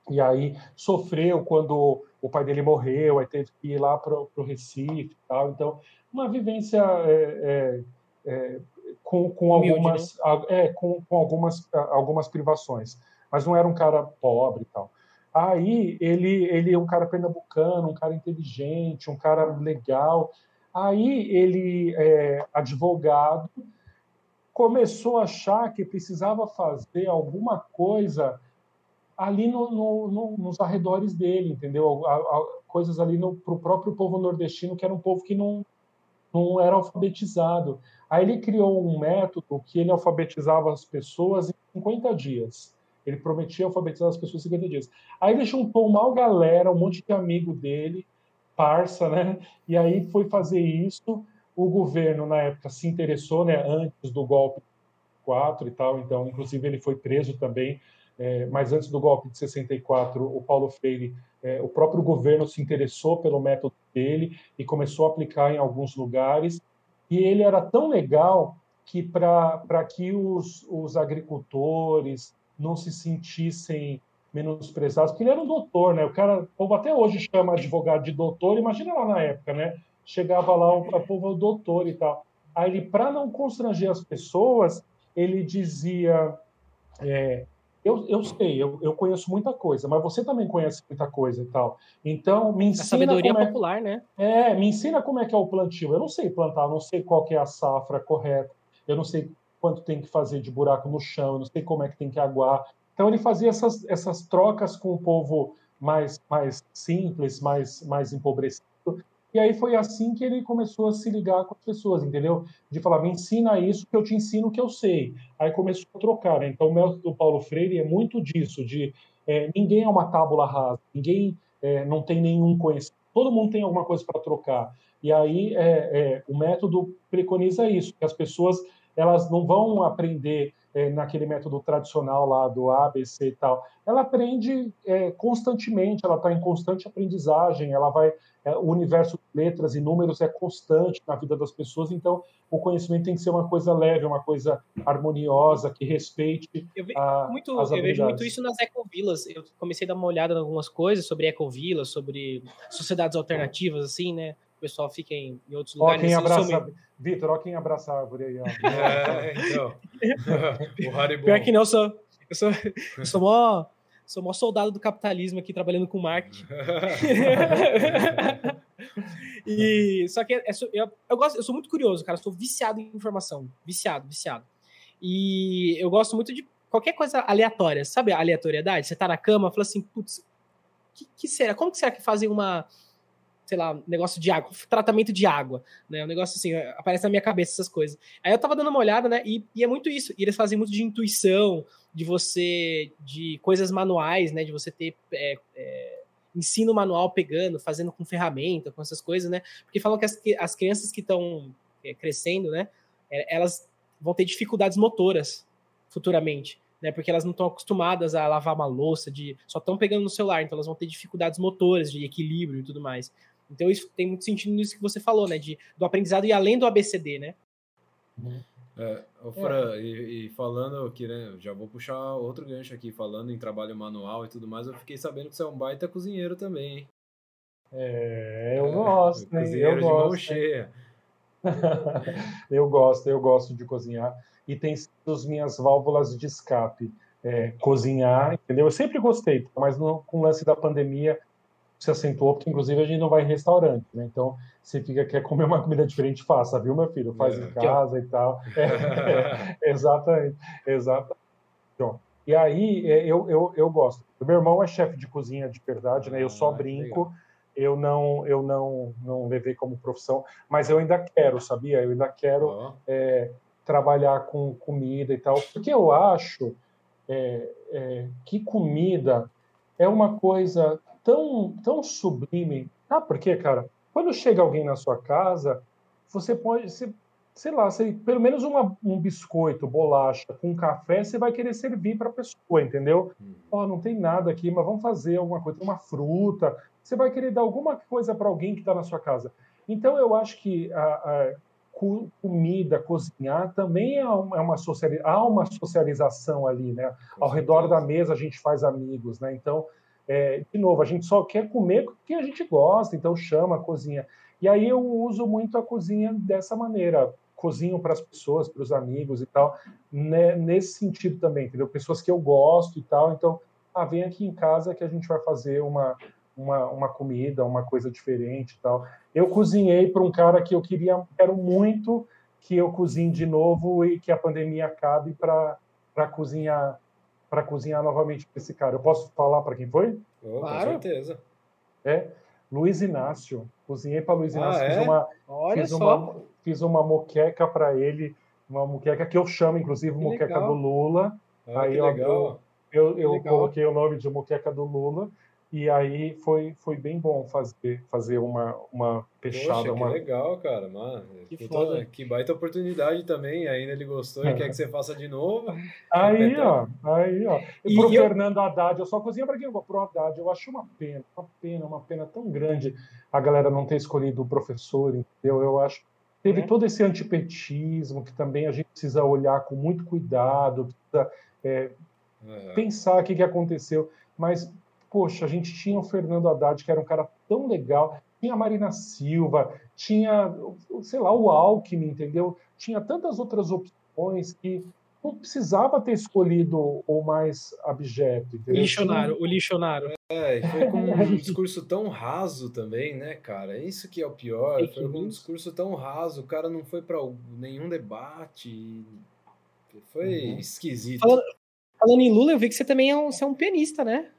e aí sofreu quando o pai dele morreu, aí teve que ir lá para o Recife e tal, então uma vivência é, é, é, com, com algumas, né? é, com, com algumas, algumas privações, mas não era um cara pobre e tal. Aí ele, ele é um cara pernambucano, um cara inteligente, um cara legal. Aí ele, é, advogado, começou a achar que precisava fazer alguma coisa ali no, no, no, nos arredores dele, entendeu? A, a, coisas ali para o próprio povo nordestino, que era um povo que não, não era alfabetizado. Aí ele criou um método que ele alfabetizava as pessoas em 50 dias. Ele prometia alfabetizar as pessoas em 50 dias. Aí ele juntou uma galera, um monte de amigo dele, parça, né? E aí foi fazer isso. O governo, na época, se interessou, né? Antes do golpe 4 e tal, então, inclusive, ele foi preso também. É, mas antes do golpe de 64, o Paulo Freire é, o próprio governo se interessou pelo método dele e começou a aplicar em alguns lugares. E ele era tão legal que, para que os, os agricultores não se sentissem menosprezados, porque ele era um doutor, né? O cara, o povo até hoje chama advogado de doutor, imagina lá na época, né? Chegava lá o, povo doutor e tal. Aí para não constranger as pessoas, ele dizia é, eu, eu sei, eu, eu conheço muita coisa, mas você também conhece muita coisa e tal. Então, me ensina. A sabedoria é, popular, né? É, me ensina como é que é o plantio. Eu não sei plantar, eu não sei qual é a safra correta, eu não sei quanto tem que fazer de buraco no chão, eu não sei como é que tem que aguar. Então ele fazia essas, essas trocas com o povo mais, mais simples, mais, mais empobrecido. E aí foi assim que ele começou a se ligar com as pessoas, entendeu? De falar, me ensina isso que eu te ensino o que eu sei. Aí começou a trocar, né? Então o método do Paulo Freire é muito disso, de é, ninguém é uma tábula rasa, ninguém é, não tem nenhum conhecimento, todo mundo tem alguma coisa para trocar. E aí é, é, o método preconiza isso, que as pessoas elas não vão aprender é, naquele método tradicional lá do ABC e tal. Ela aprende é, constantemente, ela está em constante aprendizagem, ela vai. É, o universo de letras e números é constante na vida das pessoas, então o conhecimento tem que ser uma coisa leve, uma coisa harmoniosa, que respeite. Eu, ve a, muito, eu vejo muito isso nas ecovilas. Eu comecei a dar uma olhada em algumas coisas sobre ecovilas, sobre sociedades alternativas, assim, né? O pessoal fica em, em outros lugares. Ó, quem abraça, Vitor, ó quem abraça a árvore aí, ó. É, então. o Haribo. Pior que não, eu sou, eu sou, eu sou mó, sou mó soldado do capitalismo aqui, trabalhando com marketing. e, só que é, eu, eu, gosto, eu sou muito curioso, cara, eu sou viciado em informação. Viciado, viciado. E eu gosto muito de qualquer coisa aleatória, sabe a aleatoriedade? Você tá na cama, fala assim, putz, que, que será? Como que será que fazem uma sei lá, negócio de água, tratamento de água, né? Um negócio assim, aparece na minha cabeça essas coisas. Aí eu tava dando uma olhada, né? E, e é muito isso. E eles fazem muito de intuição, de você, de coisas manuais, né? De você ter é, é, ensino manual pegando, fazendo com ferramenta, com essas coisas, né? Porque falam que as, que as crianças que estão é, crescendo, né? É, elas vão ter dificuldades motoras futuramente. Né, porque elas não estão acostumadas a lavar uma louça, de só estão pegando no celular, então elas vão ter dificuldades motoras, de equilíbrio e tudo mais. Então isso tem muito sentido nisso que você falou, né? De, do aprendizado e além do ABCD, né? É, Fran, é. E, e, falando aqui, né? Já vou puxar outro gancho aqui, falando em trabalho manual e tudo mais, eu fiquei sabendo que você é um baita cozinheiro também, hein? É, eu é, gosto, hein? Cozinheiro eu de gosto, mão cheia. eu gosto, eu gosto de cozinhar. E tem sido as minhas válvulas de escape. É, cozinhar, entendeu? Eu sempre gostei, mas no, com o lance da pandemia se acentuou, porque inclusive a gente não vai em restaurante, né? Então, você fica, quer comer uma comida diferente, faça, viu, meu filho? Faz é. em casa e tal. É, é, exatamente, exatamente. E aí, é, eu, eu, eu gosto. O meu irmão é chefe de cozinha de verdade, né? Eu só ah, brinco, eu não eu não não levei como profissão, mas eu ainda quero, sabia? Eu ainda quero oh. é, trabalhar com comida e tal, porque eu acho é, é, que comida é uma coisa tão, tão sublime. Ah, por quê, cara? Quando chega alguém na sua casa, você pode, você, sei lá, você, pelo menos uma, um biscoito, bolacha com café, você vai querer servir para a pessoa, entendeu? Hum. Ó, oh, não tem nada aqui, mas vamos fazer alguma coisa, uma fruta. Você vai querer dar alguma coisa para alguém que está na sua casa. Então, eu acho que a, a comida, cozinhar, também é uma, é socialização, há uma socialização ali, né? Ao redor da mesa a gente faz amigos, né? Então, é, de novo, a gente só quer comer porque a gente gosta, então chama a cozinha. E aí eu uso muito a cozinha dessa maneira, cozinho para as pessoas, para os amigos e tal, né, nesse sentido também, entendeu? Pessoas que eu gosto e tal, então, ah, vem aqui em casa que a gente vai fazer uma, uma, uma comida, uma coisa diferente e tal. Eu cozinhei para um cara que eu queria, quero muito que eu cozinhe de novo e que a pandemia acabe para cozinhar para cozinhar novamente para esse cara. Eu posso falar para quem foi? Oh, claro. Com certeza. É, Luiz Inácio. Cozinhei para Luiz ah, Inácio. Ah, fiz, é? uma, Olha fiz, só. Uma, fiz uma moqueca para ele, uma moqueca que eu chamo, inclusive, que moqueca legal. do Lula. Ah, Aí eu, eu, eu, eu coloquei o nome de moqueca do Lula. E aí foi, foi bem bom fazer, fazer uma, uma peixada. Poxa, uma... que legal, cara. Mano, que, Puta, que baita oportunidade também. Ainda ele gostou e quer que você faça de novo. Aí, ó. Aí, ó. E, e pro eu... Fernando Haddad, eu só cozinho para quem pro Haddad. Eu acho uma pena, uma pena, uma pena tão grande a galera não ter escolhido o professor, entendeu? Eu acho. Teve é. todo esse antipetismo que também a gente precisa olhar com muito cuidado, precisa é, uhum. pensar o que, que aconteceu. Mas poxa, a gente tinha o Fernando Haddad, que era um cara tão legal, tinha a Marina Silva, tinha, sei lá, o Alckmin, entendeu? Tinha tantas outras opções que não precisava ter escolhido o mais abjeto. Entendeu? O lixonário, o lixonário. É, foi com um discurso tão raso também, né, cara? Isso que é o pior. Foi com um discurso tão raso, o cara não foi para nenhum debate. Foi uhum. esquisito. Falando, falando, em Lula, eu vi que você também é um, você é um pianista, né?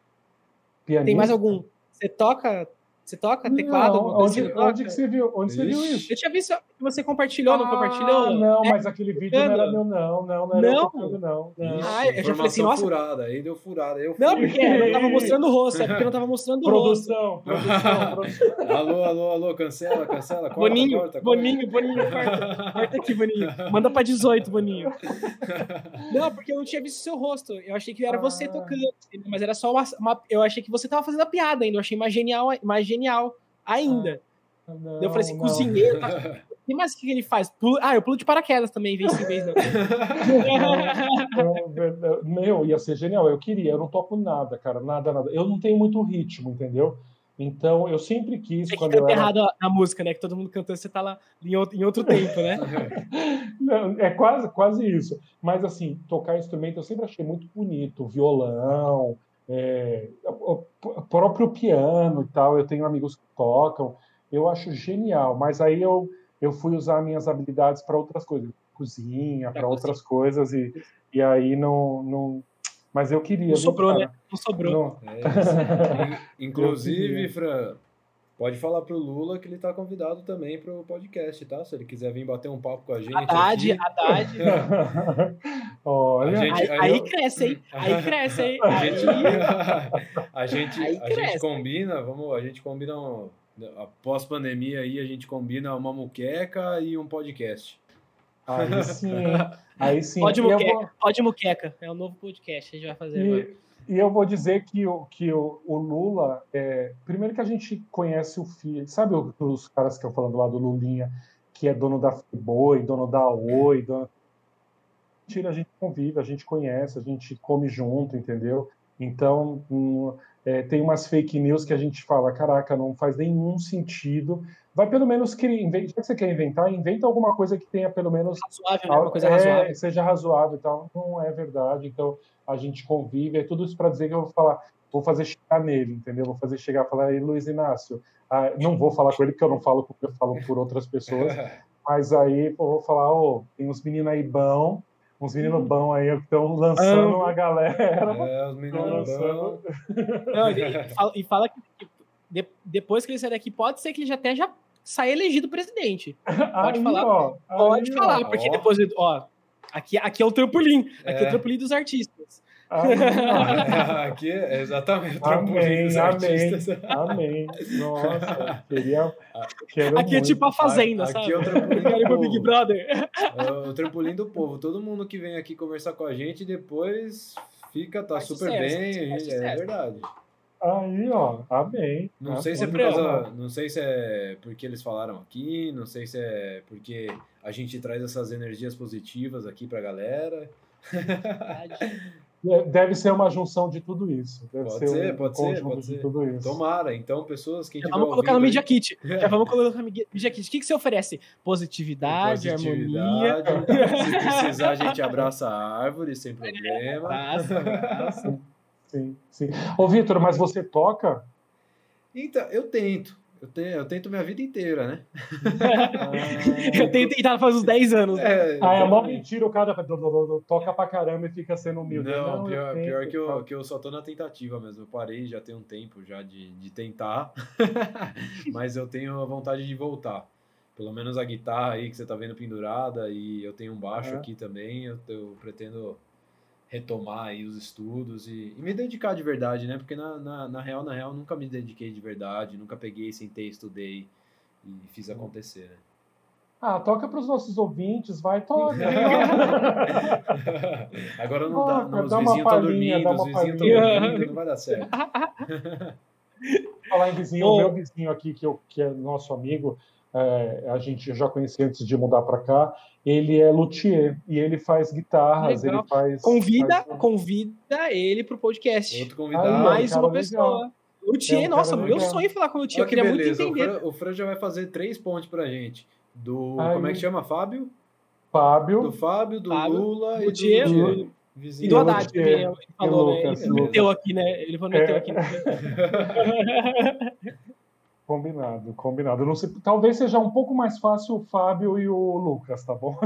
Pianista? Tem mais algum? Você toca você toca teclado? Não, onde, você onde que você viu? Onde você viu isso? Eu tinha visto que você compartilhou, ah, não compartilhou? Não, é, mas aquele vídeo não era meu, não. Não, não era não? Tocando, não. não. Ah, eu já falei assim, nossa. furada, aí deu furada. Eu não, porque não tava mostrando o rosto, é porque não tava mostrando o rosto. Produção, produção, produção. alô, alô, alô, cancela, cancela. Corta, Boninho, corta, Boninho, corta. Boninho, corta. Corta aqui, Boninho. Manda pra 18, Boninho. Não, porque eu não tinha visto o seu rosto. Eu achei que era ah. você tocando, mas era só uma, uma, Eu achei que você tava fazendo a piada ainda. Eu achei mais genial, mais genial ainda. Ah, não, eu falei assim, não. cozinheiro. Tá... E mais o que ele faz? Pulo... Ah, eu pulo de paraquedas também, vez em vez, não. Meu, ia ser genial. Eu queria, eu não toco nada, cara, nada, nada. Eu não tenho muito ritmo, entendeu? Então, eu sempre quis. Você quando canta eu era... errado a, música, né? Que todo mundo cantando, você tá lá em outro, em outro tempo, né? não, é quase, quase isso. Mas, assim, tocar instrumento eu sempre achei muito bonito. Violão, é, o, próprio piano e tal, eu tenho amigos que tocam, eu acho genial, mas aí eu, eu fui usar minhas habilidades para outras coisas, cozinha, para outras coisas, e, e aí não, não. Mas eu queria. Não sobrou, né? Não sobrou. Não. É, inclusive, Fran, Pode falar pro Lula que ele tá convidado também pro podcast, tá? Se ele quiser vir bater um papo com a gente. Haddad, aqui. Haddad. Olha, gente, aí, aí, aí, cresce, hein? Aí cresce, hein? A gente, a gente, a gente combina, vamos, a gente combina um, após pandemia aí, a gente combina uma muqueca e um podcast. Aí sim, aí sim. Pode muqueca, vou... pode muqueca, é o um novo podcast que a gente vai fazer e... agora. E eu vou dizer que o, que o, o Lula, é, primeiro que a gente conhece o filho, sabe os caras que eu falando lá do Lulinha, que é dono da Friboi, dono da Oi, dono... a gente convive, a gente conhece, a gente come junto, entendeu? Então, um, é, tem umas fake news que a gente fala, caraca, não faz nenhum sentido. Vai pelo menos criar, já que você quer inventar, inventa alguma coisa que tenha pelo menos razoável, né? uma coisa é, razoável. seja razoável e tal. Não é verdade. Então, a gente convive, é tudo isso para dizer que eu vou falar, vou fazer chegar nele, entendeu? Vou fazer chegar, falar, aí Luiz Inácio, ah, não vou falar com ele porque eu não falo porque eu falo por outras pessoas, mas aí eu vou falar, oh, tem uns meninos aí bom, uns meninos bons aí que estão lançando uma galera. É, os meninos. Não, e, fala, e fala que de, depois que ele sair daqui, pode ser que ele já até já saia elegido presidente. Pode aí, falar, ó, pode aí, falar, ó. porque depois, ó, Aqui, aqui é o trampolim. Aqui é, é o trampolim dos artistas. aqui é exatamente o trampolim amém, dos artistas. Amém. Nossa, queria. Aqui é tipo a Fazenda, aqui sabe? Aqui é o trampolim do povo. Big Brother. É o trampolim do povo. Todo mundo que vem aqui conversar com a gente depois fica, tá Faz super sucesso, bem. É verdade. Aí, ó, amém. Não sei se é por causa, não sei se é porque eles falaram aqui, não sei se é porque a gente traz essas energias positivas aqui pra galera. É, deve ser uma junção de tudo isso. Deve pode ser, ser um pode ser, pode ser. Tudo isso. Tomara. Então, pessoas que. Já vamos colocar no Media Kit. Já vamos colocar no Media Kit. O que, que você oferece? Positividade, Positividade harmonia. Se precisar, a gente abraça a árvore sem problema. Abraça, abraça. Sim, sim. Ô, Vitor, mas você toca? Então, eu tento. Eu, tenho, eu tento minha vida inteira, né? eu tento tentar faz uns 10 anos. Né? É, ah, é mó mentira, o cara toca pra caramba e fica sendo humilde. Não, Não pior, eu pior que, eu, que eu só tô na tentativa mesmo. Eu parei já tem um tempo já de, de tentar, mas eu tenho a vontade de voltar. Pelo menos a guitarra aí que você tá vendo pendurada e eu tenho um baixo aqui também, eu, eu pretendo retomar aí os estudos e, e, me dedicar de verdade, né? Porque na, na, na, real, na real, nunca me dediquei de verdade, nunca peguei, sentei, estudei e fiz acontecer, né? Ah, toca para os nossos ouvintes, vai, toca. Agora não toca, dá, não, os vizinhos estão dormindo, os vizinhos estão dormindo, não vai dar certo. Falar em vizinho, o meu vizinho aqui, que, eu, que é nosso amigo, é, a gente já conhecia antes de mudar para cá, ele é luthier e ele faz guitarras, legal. ele faz. Convida, faz... convida ele pro podcast. Outro convidado. Mais uma pessoa. Legal. Luthier, é um nossa, meu sonho é falar com o Luthier. Eu queria beleza. muito entender. O Fran, o Fran, já vai fazer três pontos pra gente. Do. Aí. Como é que chama? Fábio? Fábio. Do Fábio, do Fábio, Lula Luthier, e do Luthier. Vizinho. E do Haddad, que ele falou, né? Ele meteu aqui, né? Ele falou, meteu é. aqui. Né? Combinado, combinado. Não sei, talvez seja um pouco mais fácil o Fábio e o Lucas, tá bom?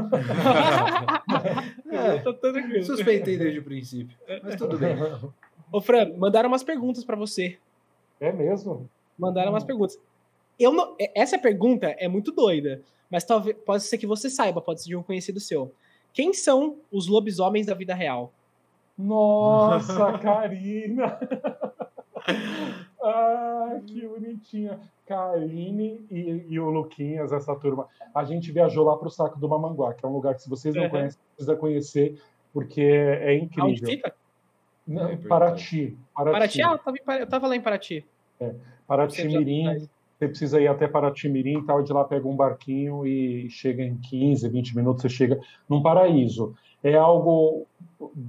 é, tranquilo. Suspeitei desde o princípio, mas tudo bem. Ô, Fran, mandaram umas perguntas para você. É mesmo? Mandaram umas perguntas. Eu não, essa pergunta é muito doida, mas talvez pode ser que você saiba, pode ser de um conhecido seu. Quem são os lobisomens da vida real? Nossa, Karina! ah, que bonitinha. Karine e, e, o Luquinhas, essa turma. A gente viajou lá para o Saco do Mamanguá, que é um lugar que, se vocês não uhum. conhecem, precisa conhecer, porque é incrível. Onde fica? Não, é Paraty. Paraty. Paraty? Ah, eu tava, eu tava lá em Paraty. É. Paraty Mirim, você precisa ir até Paraty Mirim e tal, de lá pega um barquinho e chega em 15, 20 minutos, você chega num paraíso. É algo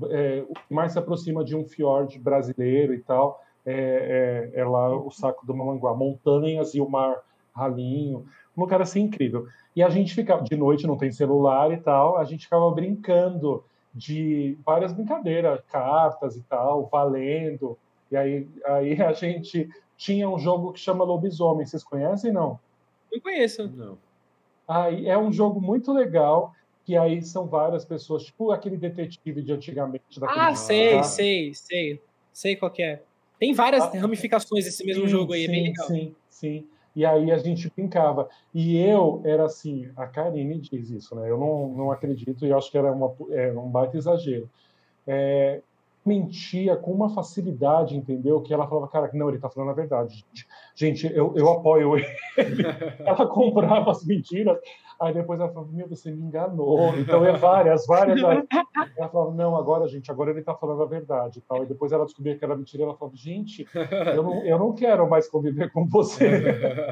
é, o que mais se aproxima de um fiord brasileiro e tal, é, é, é lá o saco do Mamanguá, montanhas e o mar ralinho, um lugar assim incrível. E a gente ficava, de noite não tem celular e tal, a gente ficava brincando de várias brincadeiras, cartas e tal, valendo. E aí, aí a gente tinha um jogo que chama Lobisomem. Vocês conhecem, não? Eu conheço. Não. Aí é um jogo muito legal, que aí são várias pessoas, tipo aquele detetive de antigamente. Ah, sei, cara. sei, sei. Sei qual é. Tem várias ah, ramificações desse mesmo sim, jogo aí, é bem legal. Sim, sim. E aí a gente brincava. E eu era assim, a Karine diz isso, né? Eu não, não acredito e acho que era, uma, era um baita exagero. É, mentia com uma facilidade, entendeu? Que ela falava, cara, não, ele tá falando a verdade. Gente, eu, eu apoio ele. ela comprava as mentiras, aí depois ela falava, meu, você me enganou. Então é várias, várias. Ela falava, não, agora, gente, agora ele tá falando a verdade. Tal. E depois ela descobria que era mentira, ela falava, gente, eu não, eu não quero mais conviver com você.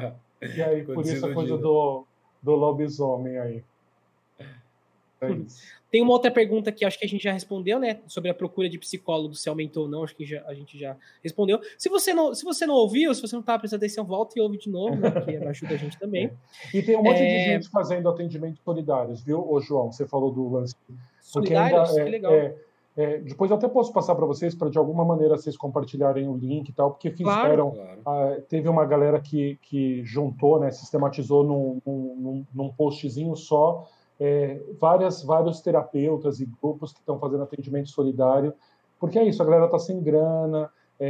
e aí, por isso a coisa do, do lobisomem aí. É Tem uma outra pergunta que acho que a gente já respondeu, né? Sobre a procura de psicólogo, se aumentou ou não, acho que já, a gente já respondeu. Se você não, se você não ouviu, se você não estava prestando atenção, volta e ouve de novo, né? Que ajuda a gente também. E tem um monte é... de gente fazendo atendimentos solidários, viu, Ô, João? Você falou do lance. Solidários? Ainda, é, que legal. É, é, depois eu até posso passar para vocês, para de alguma maneira vocês compartilharem o link e tal, porque fizeram. Claro, claro. Uh, teve uma galera que, que juntou, né, sistematizou num, num, num postzinho só é, várias, vários terapeutas e grupos que estão fazendo atendimento solidário, porque é isso, a galera está sem grana, é,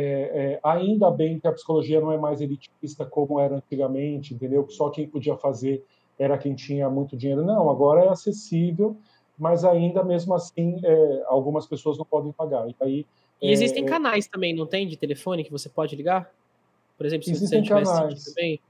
é, ainda bem que a psicologia não é mais elitista como era antigamente, entendeu? Que só quem podia fazer era quem tinha muito dinheiro. Não, agora é acessível, mas ainda mesmo assim é, algumas pessoas não podem pagar. E, aí, e existem é, canais também, não tem, de telefone que você pode ligar? Por exemplo, se existem você canais. Também?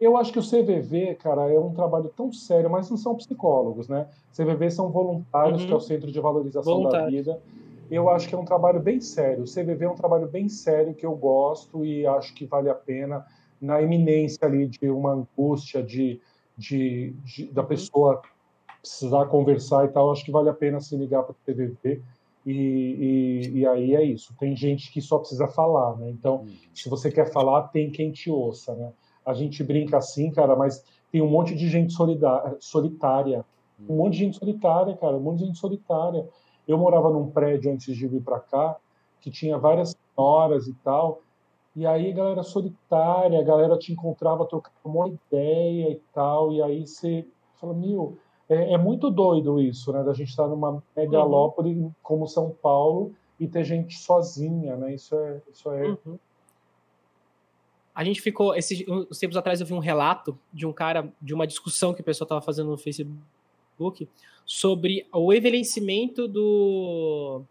Eu acho que o CVV, cara, é um trabalho tão sério, mas não são psicólogos, né? CVV são voluntários, uhum. que é o Centro de Valorização Voluntário. da Vida. Eu acho que é um trabalho bem sério. O CVV é um trabalho bem sério que eu gosto e acho que vale a pena na iminência ali de uma angústia de, de, de da uhum. pessoa precisar conversar e tal. Acho que vale a pena se ligar para o CVV. E, e, e, aí é isso. Tem gente que só precisa falar, né? Então, uhum. se você quer falar, tem quem te ouça, né? A gente brinca assim, cara, mas tem um monte de gente solitária. Um monte de gente solitária, cara, um monte de gente solitária. Eu morava num prédio antes de vir para cá, que tinha várias senhoras e tal, e aí galera solitária, a galera te encontrava, trocava uma ideia e tal, e aí você fala, meu, é, é muito doido isso, né, da gente estar numa megalópole uhum. como São Paulo e ter gente sozinha, né, isso é, isso é uhum. A gente ficou, esses uns tempos atrás eu vi um relato de um cara, de uma discussão que o pessoal estava fazendo no Facebook sobre o envelhecimento do,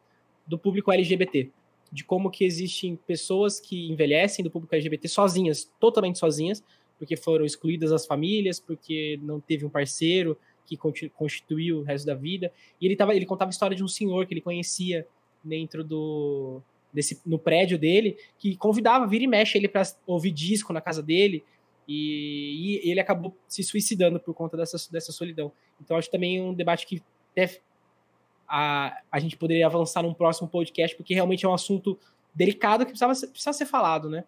do público LGBT. De como que existem pessoas que envelhecem do público LGBT sozinhas, totalmente sozinhas, porque foram excluídas das famílias, porque não teve um parceiro que constituiu o resto da vida. E ele, tava, ele contava a história de um senhor que ele conhecia dentro do, nesse, no prédio dele, que convidava, vira e mexe ele para ouvir disco na casa dele, e, e, ele acabou se suicidando por conta dessa, dessa solidão. Então, acho também um debate que deve, a, a gente poderia avançar num próximo podcast, porque realmente é um assunto delicado que precisava ser, precisava ser falado, né?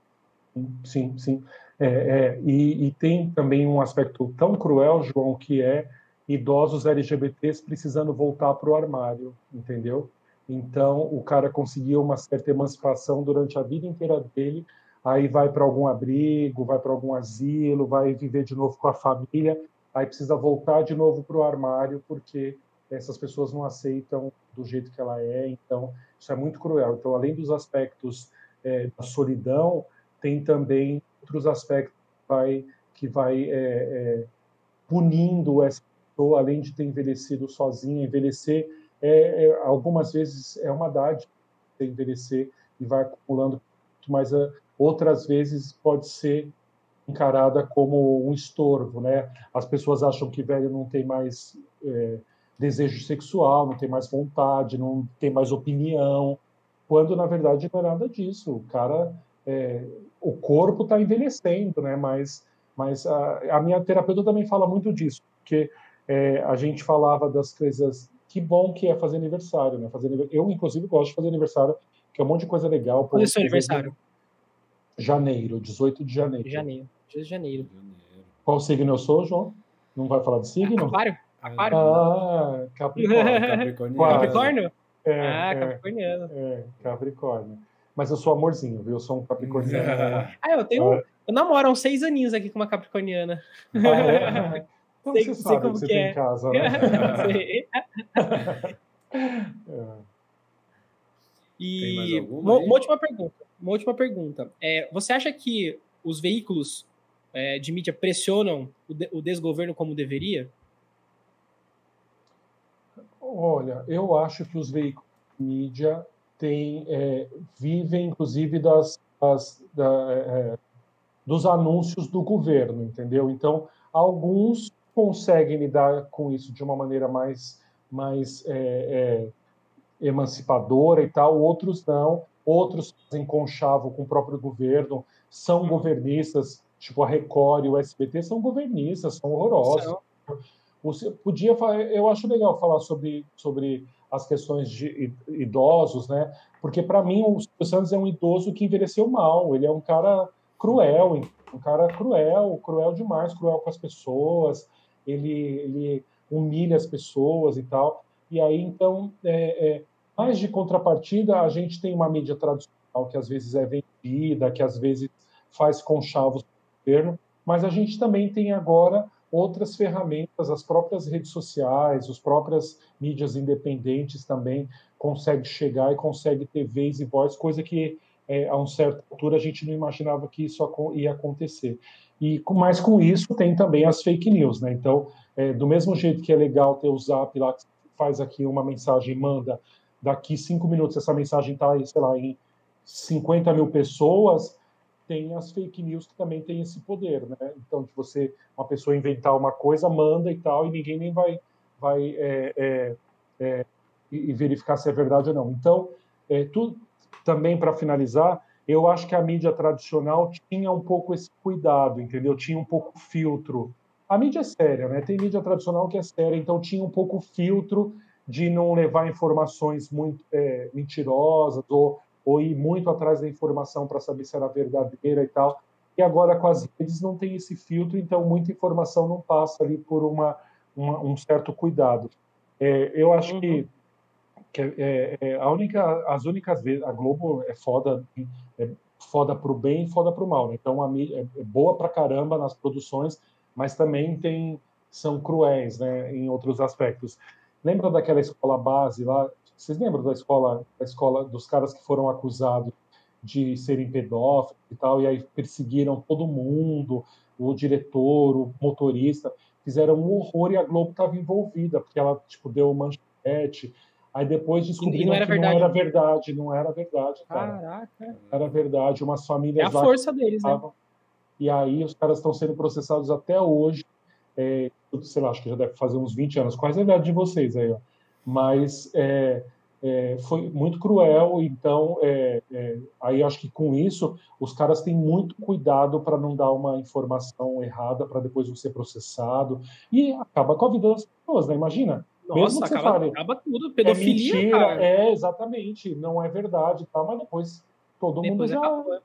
Sim, sim. É, é, e, e, tem também um aspecto tão cruel, João, que é idosos LGBTs precisando voltar para o armário, entendeu? Então, o cara conseguiu uma certa emancipação durante a vida inteira dele, aí vai para algum abrigo, vai para algum asilo, vai viver de novo com a família, aí precisa voltar de novo para o armário, porque essas pessoas não aceitam do jeito que ela é, então isso é muito cruel. Então, além dos aspectos é, da solidão, tem também outros aspectos que vai, que vai é, é, punindo essa pessoa, além de ter envelhecido sozinha. Envelhecer, é, é algumas vezes, é uma dádiva envelhecer e vai acumulando, mas uh, outras vezes pode ser encarada como um estorvo, né? As pessoas acham que velho não tem mais é, desejo sexual, não tem mais vontade, não tem mais opinião, quando na verdade não é nada disso. O cara, é, o corpo está envelhecendo, né? Mas, mas a, a, minha terapeuta também fala muito disso, porque é, a gente falava das coisas. Que bom que é fazer aniversário, né? Fazer, eu inclusive gosto de fazer aniversário, que é um monte de coisa legal. Quando é seu aniversário? Janeiro, 18 de janeiro. Janeiro, 18 de janeiro. Qual signo eu sou, João? Não vai falar de signo? Aquário. Aquário? Ah, Capricórnio. Capricórnio? Capricórnio? É, ah, é, Capricorniano. É, Capricórnio. Mas eu sou amorzinho, viu? Eu sou um Capricorniano. ah, eu tenho. Ah. Eu namoro há uns seis aninhos aqui com uma Capricorniana. Ah, é? Como sei, você sabe como que você que tem é. em casa, né? sei. é. E uma, uma, última pergunta. Uma última pergunta. É, você acha que os veículos é, de mídia pressionam o, de, o desgoverno como deveria? Olha, eu acho que os veículos de mídia têm, é, vivem, inclusive, das, das da, é, dos anúncios do governo, entendeu? Então, alguns conseguem lidar com isso de uma maneira mais, mais é, é emancipadora e tal, outros não. Outros fazem conchavo com o próprio governo, são governistas, tipo a Record e o SBT são governistas, são horrorosos. Você podia, eu acho legal falar sobre, sobre as questões de idosos, né? Porque para mim o Silvio Santos é um idoso que envelheceu mal. Ele é um cara cruel, um cara cruel, cruel demais, cruel com as pessoas. Ele, ele humilha as pessoas e tal. E aí então, é, é, mais de contrapartida, a gente tem uma mídia tradicional que às vezes é vendida, que às vezes faz conchavos do governo, mas a gente também tem agora outras ferramentas, as próprias redes sociais, as próprias mídias independentes também conseguem chegar e conseguem ter vez e voz, coisa que é, a uma certa altura a gente não imaginava que isso ia acontecer. E mais com isso tem também as fake news, né? Então, é, do mesmo jeito que é legal ter o Zap lá que faz aqui uma mensagem, manda daqui cinco minutos essa mensagem está, sei lá, em 50 mil pessoas, tem as fake news que também tem esse poder, né? Então, de você, uma pessoa inventar uma coisa, manda e tal, e ninguém nem vai, vai é, é, é, e verificar se é verdade ou não. Então, é, tu, também para finalizar, eu acho que a mídia tradicional tinha um pouco esse cuidado, entendeu? Tinha um pouco filtro. A mídia é séria, né? Tem mídia tradicional que é séria, então tinha um pouco filtro de não levar informações muito é, mentirosas ou ou ir muito atrás da informação para saber se era verdadeira e tal. E agora com as redes não tem esse filtro, então muita informação não passa ali por uma, uma um certo cuidado. É, eu acho uhum. que, que é, é, a única, as únicas vezes a Globo é foda, é foda para o bem e foda para o mal. Né? Então a é, é boa para caramba nas produções, mas também tem são cruéis, né, em outros aspectos. Lembra daquela escola base lá vocês lembram da escola, da escola dos caras que foram acusados de serem pedófilos e tal, e aí perseguiram todo mundo, o diretor, o motorista, fizeram um horror e a Globo estava envolvida, porque ela tipo deu manchete. Aí depois descobriram não que verdade. não era verdade, não era verdade, cara. Caraca. Era verdade, umas famílias É a força deles, né? E aí os caras estão sendo processados até hoje. É, sei lá, acho que já deve fazer uns 20 anos. Quase a idade de vocês aí, ó mas é, é, foi muito cruel. Então, é, é, aí acho que com isso os caras têm muito cuidado para não dar uma informação errada para depois você ser processado e acaba com a vida das pessoas, né? Imagina. Nossa, acaba, fale, acaba tudo, pedofilia, é mentira, cara. É, exatamente, não é verdade, tá? Mas depois todo depois mundo já... Acabou.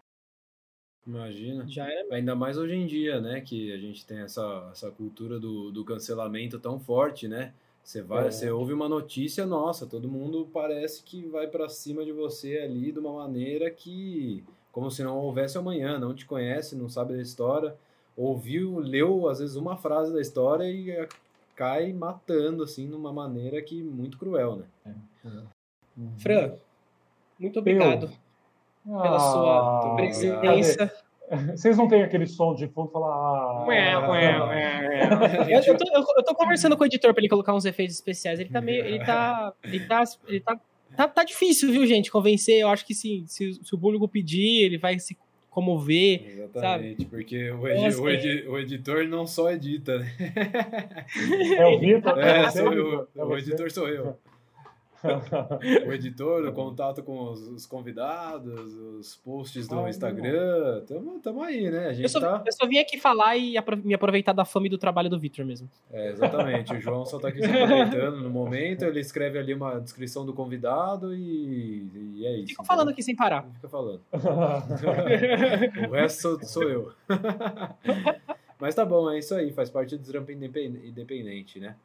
Imagina. Já é. Ainda mais hoje em dia, né? Que a gente tem essa, essa cultura do, do cancelamento tão forte, né? Você vai, é. você ouve uma notícia, nossa, todo mundo parece que vai para cima de você ali de uma maneira que como se não houvesse amanhã, não te conhece, não sabe da história, ouviu, leu às vezes uma frase da história e cai matando, assim, numa maneira que muito cruel, né? Uhum. Fran, muito obrigado Eu? pela ah, sua presença. Vocês não têm aquele som de fundo falar. Ah, eu, eu, tô, eu, eu, tô, conversando com o editor para ele colocar uns efeitos especiais. Ele tá meio. Ele tá. Ele tá. Ele tá, tá, tá difícil, viu, gente? Convencer. Eu acho que sim. Se, se o público pedir, ele vai se comover. Exatamente, sabe? porque o, edi o, edi o, editor não só edita, né? É o Vitor? É, é sou eu. É o editor sou eu. o editor, o contato com os, os, convidados, os posts do ah, Instagram. Tamo, tamo aí, né? A gente eu, só, tá... eu só vim aqui falar e me aproveitar da fama e do trabalho do Victor mesmo. É, exatamente. O João só tá aqui se aproveitando no momento. Ele escreve ali uma descrição do convidado e, e é isso. Fica falando aqui sem parar. Fica falando. o resto sou, sou eu. Mas tá bom, é isso aí. Faz parte do Desrampa Independente, né?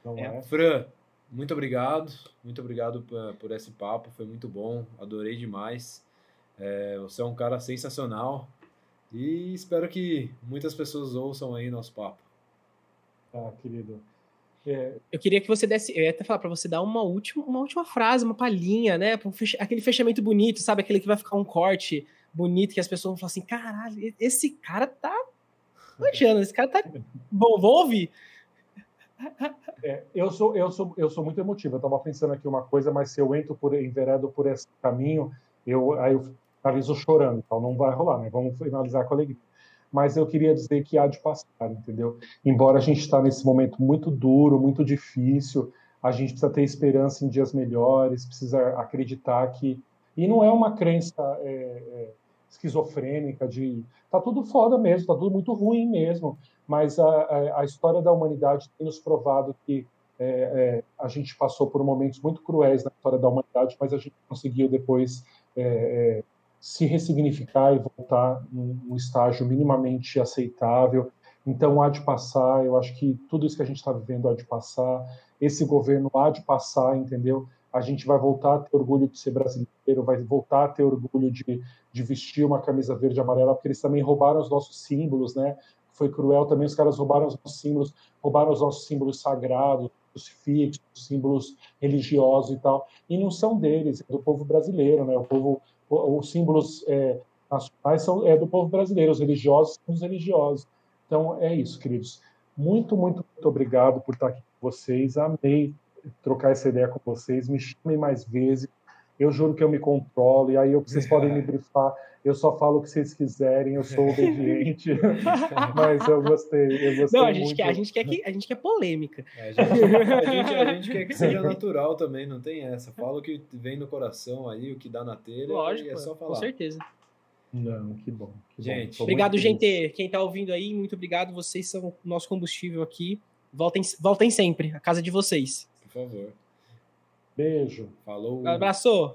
Então, é. Fran, muito obrigado, muito obrigado por, esse papo, foi muito bom, adorei demais. É, você é um cara sensacional e espero que muitas pessoas ouçam aí nosso papo. Ah, querido. É... Eu queria que você desse, eu ia até falar para você dar uma última, uma última frase, uma palhinha, né? Aquele fechamento bonito, sabe? Aquele que vai ficar um corte bonito que as pessoas vão falar assim: caralho, esse cara tá manjando, esse cara tá bom, vou ouvir. É, eu, sou, eu, sou, eu sou muito emotivo. Eu estava pensando aqui uma coisa, mas se eu entro por enveredo por esse caminho, eu, aí eu finalizo chorando. Então não vai rolar, né? Vamos finalizar com alegria. Mas eu queria dizer que há de passar, entendeu? Embora a gente está nesse momento muito duro, muito difícil, a gente precisa ter esperança em dias melhores, precisa acreditar que. E não é uma crença é, é, esquizofrênica de tá tudo foda mesmo, tá tudo muito ruim mesmo mas a, a, a história da humanidade tem nos provado que é, é, a gente passou por momentos muito cruéis na história da humanidade, mas a gente conseguiu depois é, é se ressignificar e voltar num, estágio minimamente aceitável. Então há de passar, eu acho que tudo isso que a gente está vivendo há de passar, esse governo há de passar, entendeu? A gente vai voltar a ter orgulho de ser brasileiro, vai voltar a ter orgulho de, de vestir uma camisa verde e amarela, porque eles também roubaram os nossos símbolos, né? foi cruel também, os caras roubaram os nossos símbolos, roubaram os nossos símbolos sagrados, crucifixos, símbolos religiosos e tal, e não são deles, é do povo brasileiro, né? O povo, os símbolos é, nacionais são é do povo brasileiro, os religiosos são os religiosos. Então é isso, queridos. Muito, muito, muito obrigado por estar aqui com vocês. Amei trocar essa ideia com vocês. Me chamem mais vezes. Eu juro que eu me controlo, e aí eu, vocês podem me brifar eu só falo o que vocês quiserem, eu sou obediente. mas eu gostei, eu gostei Não, a gente, muito. Quer, a, gente quer que, a gente quer polêmica. É, a, gente, a, gente, a, gente, quer que seja natural também, não tem essa. Fala o que vem no coração aí, o que dá na telha, Lógico, é só falar. Com certeza. Não, que bom. Que gente, bom. obrigado, gente. Quem está ouvindo aí, muito obrigado. Vocês são o nosso combustível aqui. Voltem, voltem sempre, a casa de vocês. Por favor. Beijo. Falou. Um abraço.